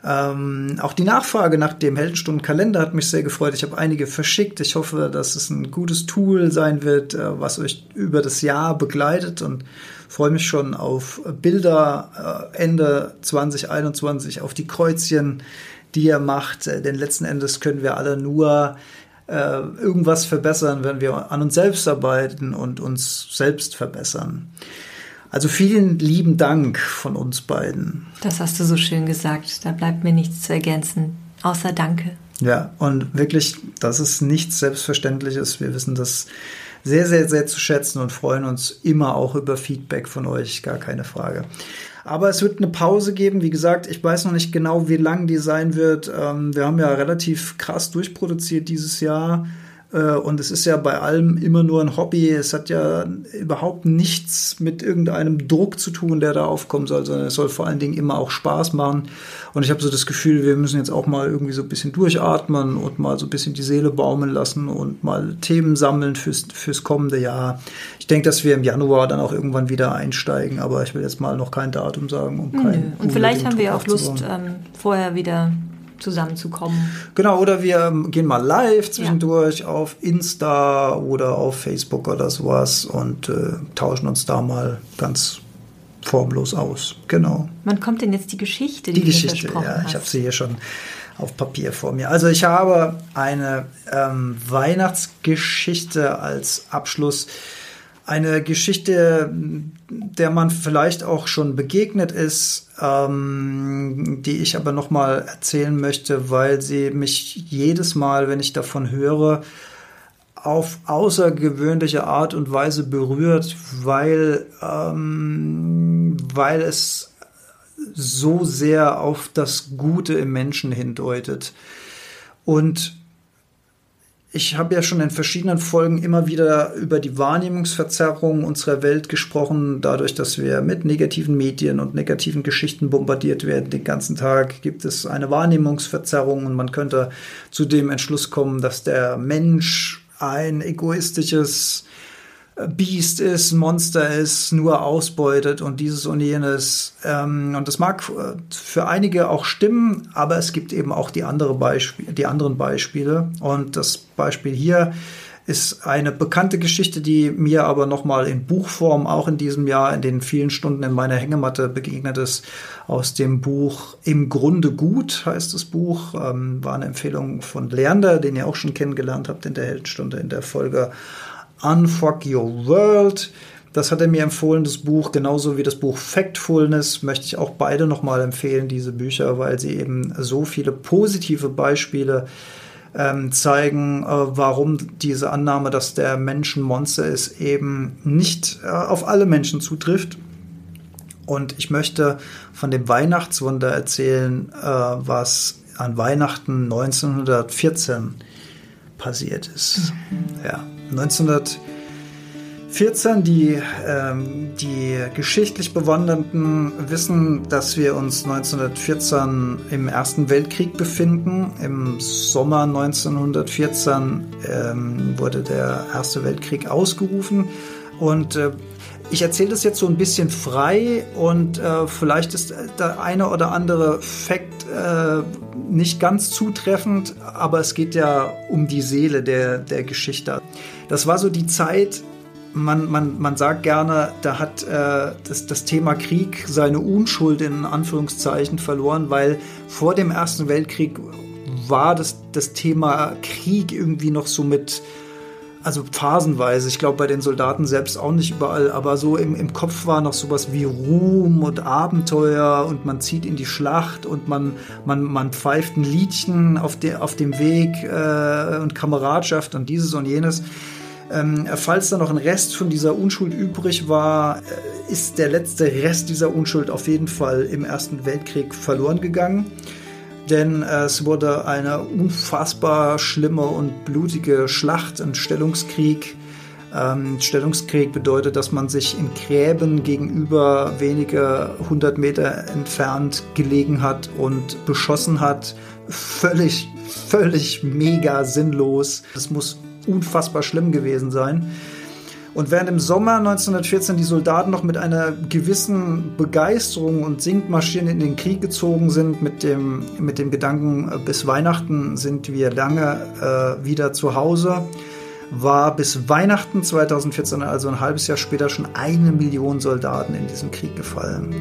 Speaker 1: Ähm, auch die Nachfrage nach dem Heldenstundenkalender hat mich sehr gefreut. Ich habe einige verschickt. Ich hoffe, dass es ein gutes Tool sein wird, äh, was euch über das Jahr begleitet und freue mich schon auf Bilder äh, Ende 2021, auf die Kreuzchen, die ihr macht. Äh, denn letzten Endes können wir alle nur äh, irgendwas verbessern, wenn wir an uns selbst arbeiten und uns selbst verbessern. Also vielen lieben Dank von uns beiden.
Speaker 2: Das hast du so schön gesagt. Da bleibt mir nichts zu ergänzen, außer Danke.
Speaker 1: Ja, und wirklich, das ist nichts Selbstverständliches. Wir wissen das sehr, sehr, sehr zu schätzen und freuen uns immer auch über Feedback von euch, gar keine Frage. Aber es wird eine Pause geben. Wie gesagt, ich weiß noch nicht genau, wie lang die sein wird. Ähm, wir haben ja relativ krass durchproduziert dieses Jahr. Äh, und es ist ja bei allem immer nur ein Hobby. Es hat ja überhaupt nichts mit irgendeinem Druck zu tun, der da aufkommen soll, sondern es soll vor allen Dingen immer auch Spaß machen. Und ich habe so das Gefühl, wir müssen jetzt auch mal irgendwie so ein bisschen durchatmen und mal so ein bisschen die Seele baumeln lassen und mal Themen sammeln fürs, fürs kommende Jahr. Ich denke, dass wir im Januar dann auch irgendwann wieder einsteigen, aber ich will jetzt mal noch kein Datum sagen. Um kein
Speaker 2: und vielleicht haben wir auch Lust, ähm, vorher wieder zusammenzukommen.
Speaker 1: Genau, oder wir ähm, gehen mal live zwischendurch ja. auf Insta oder auf Facebook oder sowas und äh, tauschen uns da mal ganz formlos aus. Genau.
Speaker 2: Wann kommt denn jetzt die Geschichte, die,
Speaker 1: die Geschichte, ja, ich habe sie hier schon auf Papier vor mir. Also ich habe eine ähm, Weihnachtsgeschichte als Abschluss eine Geschichte, der man vielleicht auch schon begegnet ist, ähm, die ich aber nochmal erzählen möchte, weil sie mich jedes Mal, wenn ich davon höre, auf außergewöhnliche Art und Weise berührt, weil, ähm, weil es so sehr auf das Gute im Menschen hindeutet. Und ich habe ja schon in verschiedenen Folgen immer wieder über die Wahrnehmungsverzerrung unserer Welt gesprochen. Dadurch, dass wir mit negativen Medien und negativen Geschichten bombardiert werden den ganzen Tag, gibt es eine Wahrnehmungsverzerrung und man könnte zu dem Entschluss kommen, dass der Mensch ein egoistisches Biest ist, Monster ist, nur ausbeutet und dieses und jenes. Ähm, und das mag für einige auch stimmen, aber es gibt eben auch die, andere Beispiel, die anderen Beispiele. Und das Beispiel hier ist eine bekannte Geschichte, die mir aber nochmal in Buchform auch in diesem Jahr in den vielen Stunden in meiner Hängematte begegnet ist. Aus dem Buch Im Grunde gut heißt das Buch. Ähm, war eine Empfehlung von Lerner, den ihr auch schon kennengelernt habt in der Heldenstunde in der Folge Unfuck Your World. Das hat er mir empfohlen, das Buch, genauso wie das Buch Factfulness, möchte ich auch beide nochmal empfehlen, diese Bücher, weil sie eben so viele positive Beispiele ähm, zeigen, äh, warum diese Annahme, dass der Mensch ein Monster ist, eben nicht äh, auf alle Menschen zutrifft. Und ich möchte von dem Weihnachtswunder erzählen, äh, was an Weihnachten 1914 passiert ist. Mhm. Ja. 1914, die, ähm, die geschichtlich Bewandernden wissen, dass wir uns 1914 im Ersten Weltkrieg befinden. Im Sommer 1914 ähm, wurde der Erste Weltkrieg ausgerufen und äh, ich erzähle das jetzt so ein bisschen frei und äh, vielleicht ist der eine oder andere Fakt äh, nicht ganz zutreffend, aber es geht ja um die Seele der, der Geschichte. Das war so die Zeit, man, man, man sagt gerne, da hat äh, das, das Thema Krieg seine Unschuld in Anführungszeichen verloren, weil vor dem Ersten Weltkrieg war das, das Thema Krieg irgendwie noch so mit, also phasenweise, ich glaube bei den Soldaten selbst auch nicht überall, aber so im, im Kopf war noch sowas wie Ruhm und Abenteuer und man zieht in die Schlacht und man, man, man pfeift ein Liedchen auf, de, auf dem Weg äh, und Kameradschaft und dieses und jenes. Ähm, falls da noch ein Rest von dieser Unschuld übrig war, äh, ist der letzte Rest dieser Unschuld auf jeden Fall im Ersten Weltkrieg verloren gegangen. Denn äh, es wurde eine unfassbar schlimme und blutige Schlacht, ein Stellungskrieg. Ähm, Stellungskrieg bedeutet, dass man sich in Gräben gegenüber wenige hundert Meter entfernt gelegen hat und beschossen hat. Völlig, völlig mega sinnlos. Das muss unfassbar schlimm gewesen sein. Und während im Sommer 1914 die Soldaten noch mit einer gewissen Begeisterung und Sinkmaschinen in den Krieg gezogen sind, mit dem, mit dem Gedanken, äh, bis Weihnachten sind wir lange äh, wieder zu Hause, war bis Weihnachten 2014, also ein halbes Jahr später, schon eine Million Soldaten in diesem Krieg gefallen.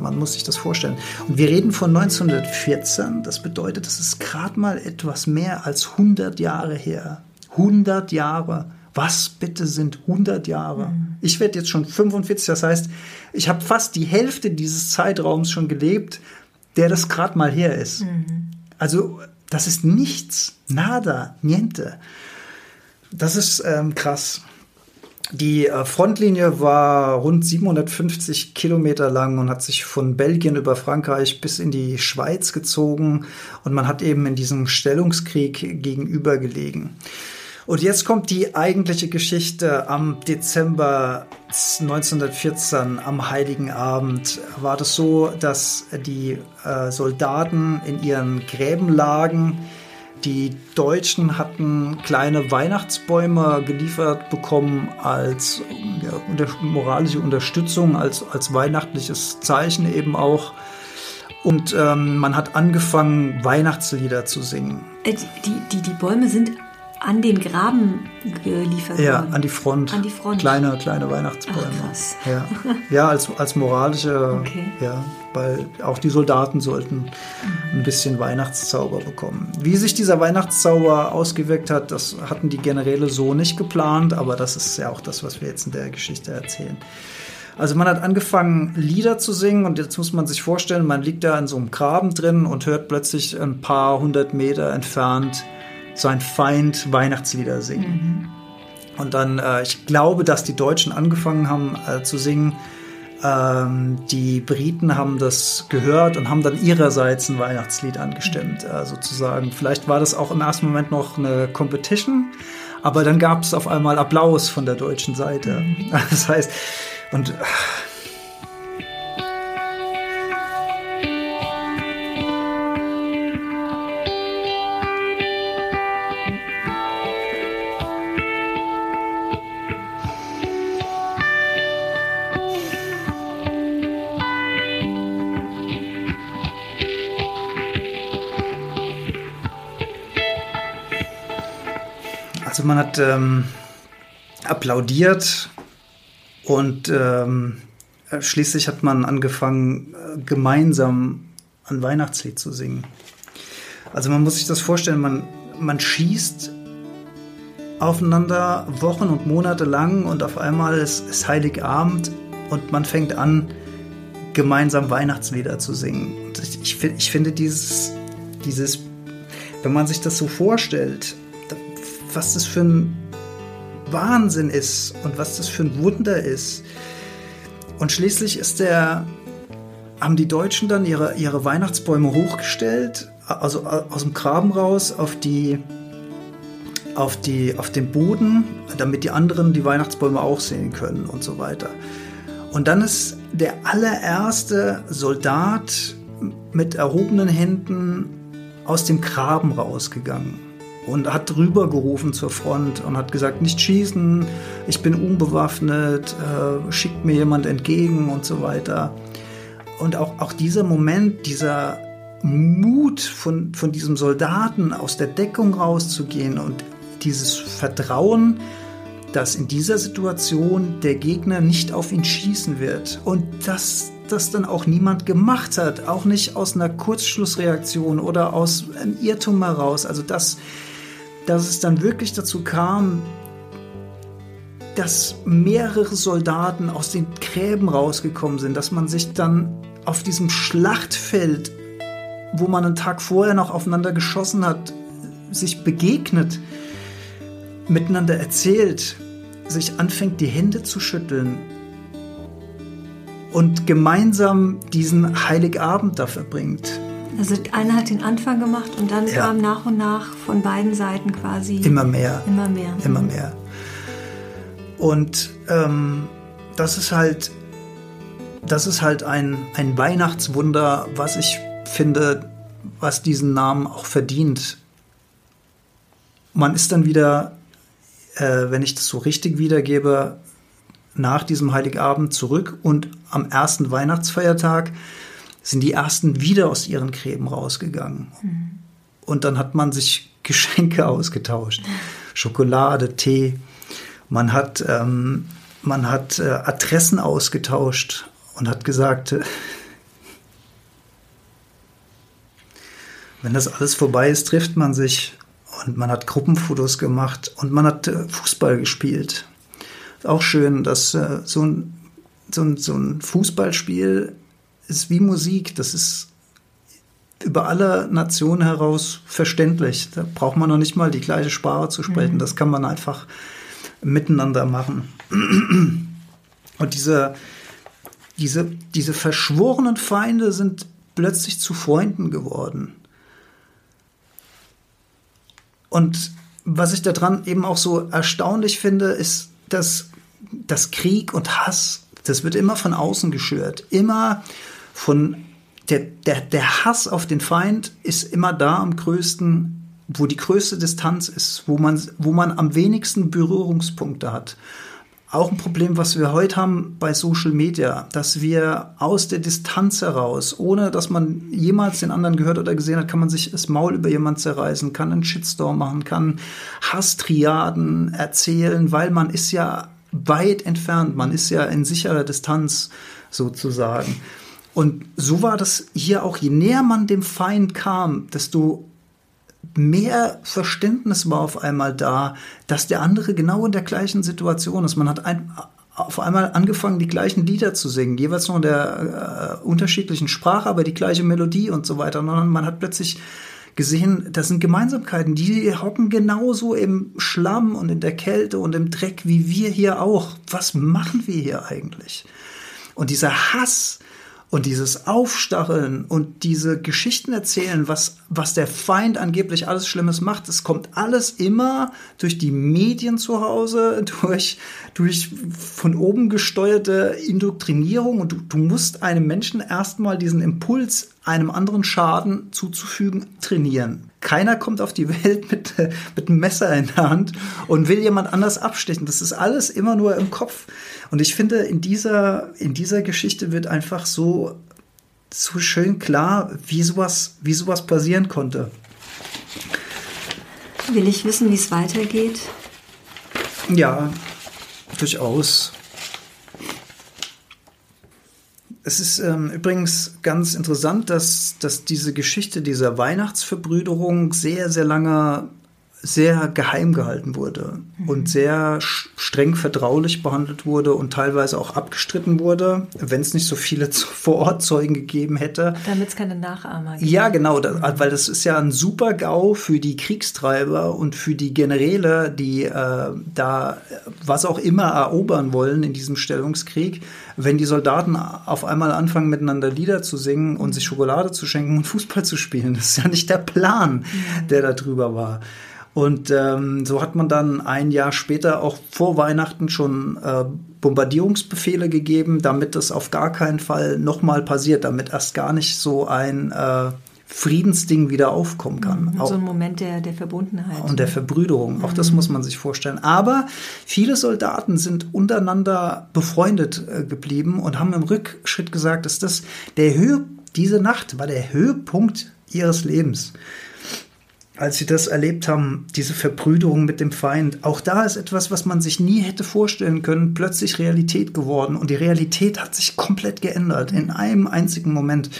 Speaker 1: Man muss sich das vorstellen. Und wir reden von 1914. Das bedeutet, das ist gerade mal etwas mehr als 100 Jahre her. 100 Jahre. Was bitte sind 100 Jahre? Mhm. Ich werde jetzt schon 45, das heißt, ich habe fast die Hälfte dieses Zeitraums schon gelebt, der das gerade mal her ist. Mhm. Also das ist nichts, nada, niente. Das ist ähm, krass. Die äh, Frontlinie war rund 750 Kilometer lang und hat sich von Belgien über Frankreich bis in die Schweiz gezogen und man hat eben in diesem Stellungskrieg gegenüber gelegen. Und jetzt kommt die eigentliche Geschichte. Am Dezember 1914, am Heiligen Abend, war das so, dass die äh, Soldaten in ihren Gräben lagen die Deutschen hatten kleine Weihnachtsbäume geliefert bekommen als ja, unter, moralische Unterstützung, als, als weihnachtliches Zeichen eben auch. Und ähm, man hat angefangen, Weihnachtslieder zu singen.
Speaker 2: Äh, die, die, die Bäume sind an den Graben geliefert
Speaker 1: ja, worden? Ja, an die Front.
Speaker 2: An die Front.
Speaker 1: Kleine, kleine Weihnachtsbäume. Ach, krass. Ja, ja als, als moralische, okay. ja, weil auch die Soldaten sollten ein bisschen Weihnachtszauber bekommen. Wie sich dieser Weihnachtszauber ausgewirkt hat, das hatten die Generäle so nicht geplant, aber das ist ja auch das, was wir jetzt in der Geschichte erzählen. Also man hat angefangen, Lieder zu singen und jetzt muss man sich vorstellen, man liegt da in so einem Graben drin und hört plötzlich ein paar hundert Meter entfernt sein Feind Weihnachtslieder singen. Mhm. Und dann, äh, ich glaube, dass die Deutschen angefangen haben äh, zu singen. Ähm, die Briten haben das gehört und haben dann ihrerseits ein Weihnachtslied angestimmt, äh, sozusagen. Vielleicht war das auch im ersten Moment noch eine Competition, aber dann gab es auf einmal Applaus von der deutschen Seite. Mhm. Das heißt, und man hat ähm, applaudiert und ähm, schließlich hat man angefangen, äh, gemeinsam ein Weihnachtslied zu singen. Also man muss sich das vorstellen, man, man schießt aufeinander Wochen und Monate lang und auf einmal ist, ist Heiligabend und man fängt an, gemeinsam Weihnachtslieder zu singen. Und ich, ich, ich finde dieses, dieses, wenn man sich das so vorstellt, was das für ein Wahnsinn ist und was das für ein Wunder ist. Und schließlich ist der, haben die Deutschen dann ihre, ihre Weihnachtsbäume hochgestellt, also aus dem Graben raus auf die, auf die, auf den Boden, damit die anderen die Weihnachtsbäume auch sehen können und so weiter. Und dann ist der allererste Soldat mit erhobenen Händen aus dem Graben rausgegangen und hat drüber gerufen zur Front und hat gesagt, nicht schießen, ich bin unbewaffnet, äh, schickt mir jemand entgegen und so weiter. Und auch, auch dieser Moment, dieser Mut von, von diesem Soldaten aus der Deckung rauszugehen und dieses Vertrauen, dass in dieser Situation der Gegner nicht auf ihn schießen wird und dass das dann auch niemand gemacht hat, auch nicht aus einer Kurzschlussreaktion oder aus einem Irrtum heraus. Also dass, dass es dann wirklich dazu kam, dass mehrere Soldaten aus den Gräben rausgekommen sind, dass man sich dann auf diesem Schlachtfeld, wo man einen Tag vorher noch aufeinander geschossen hat, sich begegnet, miteinander erzählt, sich anfängt, die Hände zu schütteln und gemeinsam diesen Heiligabend da verbringt.
Speaker 2: Also einer hat den Anfang gemacht und dann ja. kam nach und nach von beiden Seiten quasi
Speaker 1: immer mehr,
Speaker 2: immer mehr,
Speaker 1: immer mehr. Und ähm, das ist halt, das ist halt ein, ein Weihnachtswunder, was ich finde, was diesen Namen auch verdient. Man ist dann wieder, äh, wenn ich das so richtig wiedergebe, nach diesem Heiligabend zurück und am ersten Weihnachtsfeiertag sind die ersten wieder aus ihren Gräben rausgegangen. Mhm. Und dann hat man sich Geschenke ausgetauscht. Schokolade, Tee. Man hat, ähm, man hat äh, Adressen ausgetauscht und hat gesagt, äh, wenn das alles vorbei ist, trifft man sich und man hat Gruppenfotos gemacht und man hat äh, Fußball gespielt. Auch schön, dass äh, so, ein, so, ein, so ein Fußballspiel ist wie Musik. Das ist über alle Nationen heraus verständlich. Da braucht man noch nicht mal die gleiche Sprache zu sprechen. Mhm. Das kann man einfach miteinander machen. Und diese, diese, diese verschworenen Feinde sind plötzlich zu Freunden geworden. Und was ich daran eben auch so erstaunlich finde, ist, dass, dass Krieg und Hass, das wird immer von außen geschürt. Immer von der, der, der Hass auf den Feind ist immer da am größten wo die größte Distanz ist, wo man, wo man am wenigsten Berührungspunkte hat. Auch ein Problem, was wir heute haben bei Social Media, dass wir aus der Distanz heraus, ohne dass man jemals den anderen gehört oder gesehen hat, kann man sich das Maul über jemanden zerreißen, kann einen Shitstorm machen, kann Hasstriaden erzählen, weil man ist ja weit entfernt, man ist ja in sicherer Distanz sozusagen. Und so war das hier auch, je näher man dem Feind kam, desto mehr Verständnis war auf einmal da, dass der andere genau in der gleichen Situation ist. Man hat ein, auf einmal angefangen, die gleichen Lieder zu singen, jeweils nur in der äh, unterschiedlichen Sprache, aber die gleiche Melodie und so weiter. Und man hat plötzlich gesehen, das sind Gemeinsamkeiten, die hocken genauso im Schlamm und in der Kälte und im Dreck wie wir hier auch. Was machen wir hier eigentlich? Und dieser Hass, und dieses Aufstacheln und diese Geschichten erzählen, was, was der Feind angeblich alles Schlimmes macht, das kommt alles immer durch die Medien zu Hause, durch, durch von oben gesteuerte Indoktrinierung und du, du musst einem Menschen erstmal diesen Impuls, einem anderen Schaden zuzufügen, trainieren. Keiner kommt auf die Welt mit, mit einem Messer in der Hand und will jemand anders abstechen. Das ist alles immer nur im Kopf. Und ich finde, in dieser, in dieser Geschichte wird einfach so, so schön klar, wie sowas, wie sowas passieren konnte.
Speaker 2: Will ich wissen, wie es weitergeht?
Speaker 1: Ja, durchaus. Es ist ähm, übrigens ganz interessant, dass, dass diese Geschichte dieser Weihnachtsverbrüderung sehr, sehr lange sehr geheim gehalten wurde mhm. und sehr streng vertraulich behandelt wurde und teilweise auch abgestritten wurde, wenn es nicht so viele Vorortzeugen gegeben hätte.
Speaker 2: Damit es keine Nachahmer gibt.
Speaker 1: Ja, genau, das, weil das ist ja ein super GAU für die Kriegstreiber und für die Generäle, die äh, da was auch immer erobern wollen in diesem Stellungskrieg, wenn die Soldaten auf einmal anfangen, miteinander Lieder zu singen und sich Schokolade zu schenken und Fußball zu spielen. Das ist ja nicht der Plan, mhm. der da drüber war. Und ähm, so hat man dann ein Jahr später auch vor Weihnachten schon äh, Bombardierungsbefehle gegeben, damit es auf gar keinen Fall nochmal passiert, damit erst gar nicht so ein äh, Friedensding wieder aufkommen kann.
Speaker 2: Mhm, so ein Moment der, der Verbundenheit.
Speaker 1: Und der Verbrüderung. Auch das mhm. muss man sich vorstellen. Aber viele Soldaten sind untereinander befreundet äh, geblieben und haben im Rückschritt gesagt, dass das der Höhe, diese Nacht war der Höhepunkt ihres Lebens. Als sie das erlebt haben, diese Verbrüderung mit dem Feind, auch da ist etwas, was man sich nie hätte vorstellen können, plötzlich Realität geworden. Und die Realität hat sich komplett geändert in einem einzigen Moment.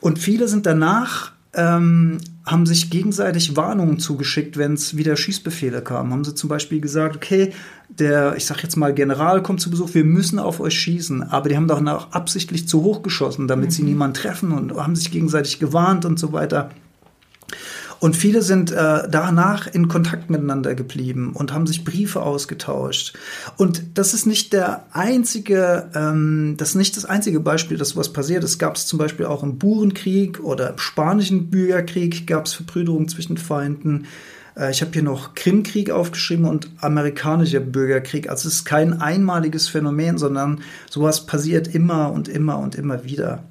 Speaker 1: Und viele sind danach ähm, haben sich gegenseitig Warnungen zugeschickt, wenn es wieder Schießbefehle kamen. Haben sie zum Beispiel gesagt, okay, der, ich sag jetzt mal, General kommt zu Besuch, wir müssen auf euch schießen. Aber die haben doch absichtlich zu hoch geschossen, damit mhm. sie niemanden treffen und haben sich gegenseitig gewarnt und so weiter. Und viele sind äh, danach in Kontakt miteinander geblieben und haben sich Briefe ausgetauscht. Und das ist nicht der einzige, ähm, das ist nicht das einzige Beispiel, dass was passiert. Es gab es zum Beispiel auch im Burenkrieg oder im Spanischen Bürgerkrieg gab es Verbrüderungen zwischen Feinden. Äh, ich habe hier noch Krimkrieg aufgeschrieben und amerikanischer Bürgerkrieg. Also es ist kein einmaliges Phänomen, sondern sowas passiert immer und immer und immer wieder.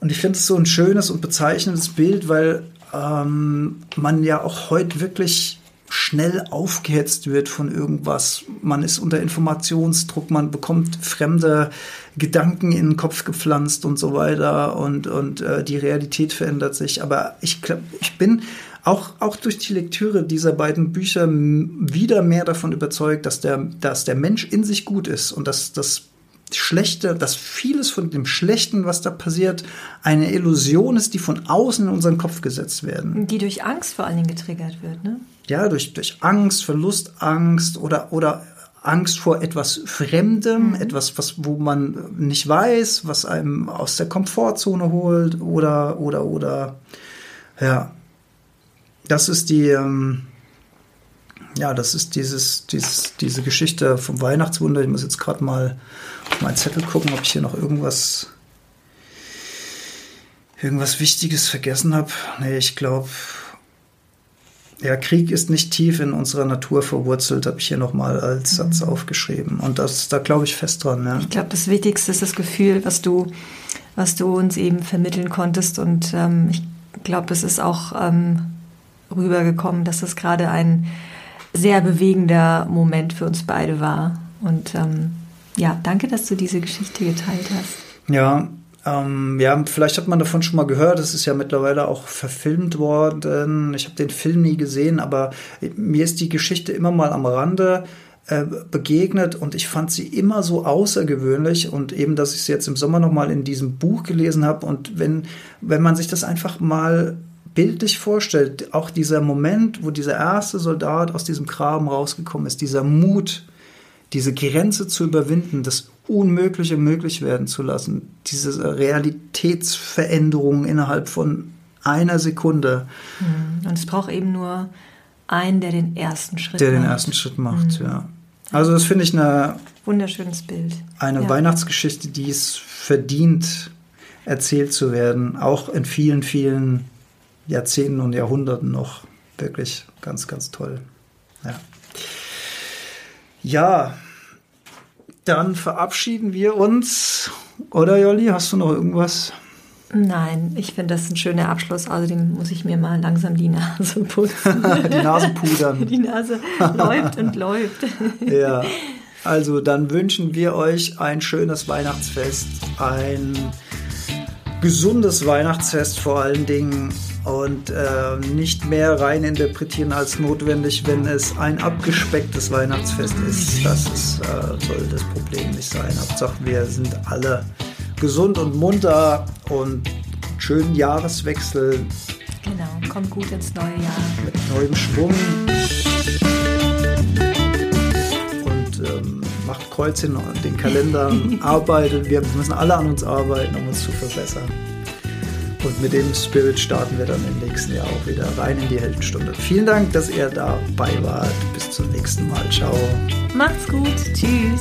Speaker 1: Und ich finde es so ein schönes und bezeichnendes Bild, weil ähm, man ja auch heute wirklich schnell aufgehetzt wird von irgendwas. Man ist unter Informationsdruck, man bekommt fremde Gedanken in den Kopf gepflanzt und so weiter und, und äh, die Realität verändert sich. Aber ich, ich bin auch, auch durch die Lektüre dieser beiden Bücher wieder mehr davon überzeugt, dass der, dass der Mensch in sich gut ist und dass das Schlechte, dass vieles von dem Schlechten, was da passiert, eine Illusion ist, die von außen in unseren Kopf gesetzt werden.
Speaker 2: Die durch Angst vor allen Dingen getriggert wird, ne?
Speaker 1: Ja, durch, durch Angst, Verlustangst oder, oder Angst vor etwas Fremdem, mhm. etwas, was, wo man nicht weiß, was einem aus der Komfortzone holt oder, oder, oder, ja. Das ist die, ähm, ja, das ist dieses, dieses, diese Geschichte vom Weihnachtswunder. Ich muss jetzt gerade mal auf meinen Zettel gucken, ob ich hier noch irgendwas, irgendwas Wichtiges vergessen habe. Nee, ich glaube, ja, Krieg ist nicht tief in unserer Natur verwurzelt, habe ich hier nochmal als mhm. Satz aufgeschrieben. Und das, da glaube ich fest dran. Ja.
Speaker 2: Ich glaube, das Wichtigste ist das Gefühl, was du, was du uns eben vermitteln konntest. Und ähm, ich glaube, es ist auch ähm, rübergekommen, dass es gerade ein sehr bewegender Moment für uns beide war. Und ähm, ja, danke, dass du diese Geschichte geteilt hast.
Speaker 1: Ja, ähm, ja, vielleicht hat man davon schon mal gehört. Es ist ja mittlerweile auch verfilmt worden. Ich habe den Film nie gesehen, aber mir ist die Geschichte immer mal am Rande äh, begegnet und ich fand sie immer so außergewöhnlich und eben, dass ich sie jetzt im Sommer noch mal in diesem Buch gelesen habe und wenn wenn man sich das einfach mal bildlich vorstellt, auch dieser Moment, wo dieser erste Soldat aus diesem Graben rausgekommen ist, dieser Mut, diese Grenze zu überwinden, das Unmögliche möglich werden zu lassen, diese Realitätsveränderung innerhalb von einer Sekunde.
Speaker 2: Mhm. Und es braucht eben nur einen, der den ersten Schritt
Speaker 1: der macht. Der den ersten Schritt macht, mhm. ja. Also das finde ich eine
Speaker 2: wunderschönes Bild.
Speaker 1: Eine ja. Weihnachtsgeschichte, die es verdient, erzählt zu werden, auch in vielen, vielen Jahrzehnten und Jahrhunderten noch. Wirklich ganz, ganz toll. Ja. Ja, dann verabschieden wir uns. Oder Jolli, hast du noch irgendwas?
Speaker 2: Nein, ich finde das ein schöner Abschluss. Außerdem muss ich mir mal langsam die Nase putzen.
Speaker 1: die Nase pudern.
Speaker 2: Die Nase läuft und läuft.
Speaker 1: ja, also dann wünschen wir euch ein schönes Weihnachtsfest, ein gesundes Weihnachtsfest vor allen Dingen und äh, nicht mehr rein interpretieren als notwendig, wenn es ein abgespecktes Weihnachtsfest ist. Das ist, äh, soll das Problem nicht sein. Hauptsache, wir sind alle gesund und munter und schönen Jahreswechsel.
Speaker 2: Genau, kommt gut ins neue Jahr.
Speaker 1: Mit neuem Schwung. Und ähm, macht Kreuz in den Kalender, arbeitet. Wir müssen alle an uns arbeiten, um uns zu verbessern. Und mit dem Spirit starten wir dann im nächsten Jahr auch wieder rein in die Heldenstunde. Vielen Dank, dass ihr dabei wart. Bis zum nächsten Mal. Ciao.
Speaker 2: Macht's gut. Tschüss.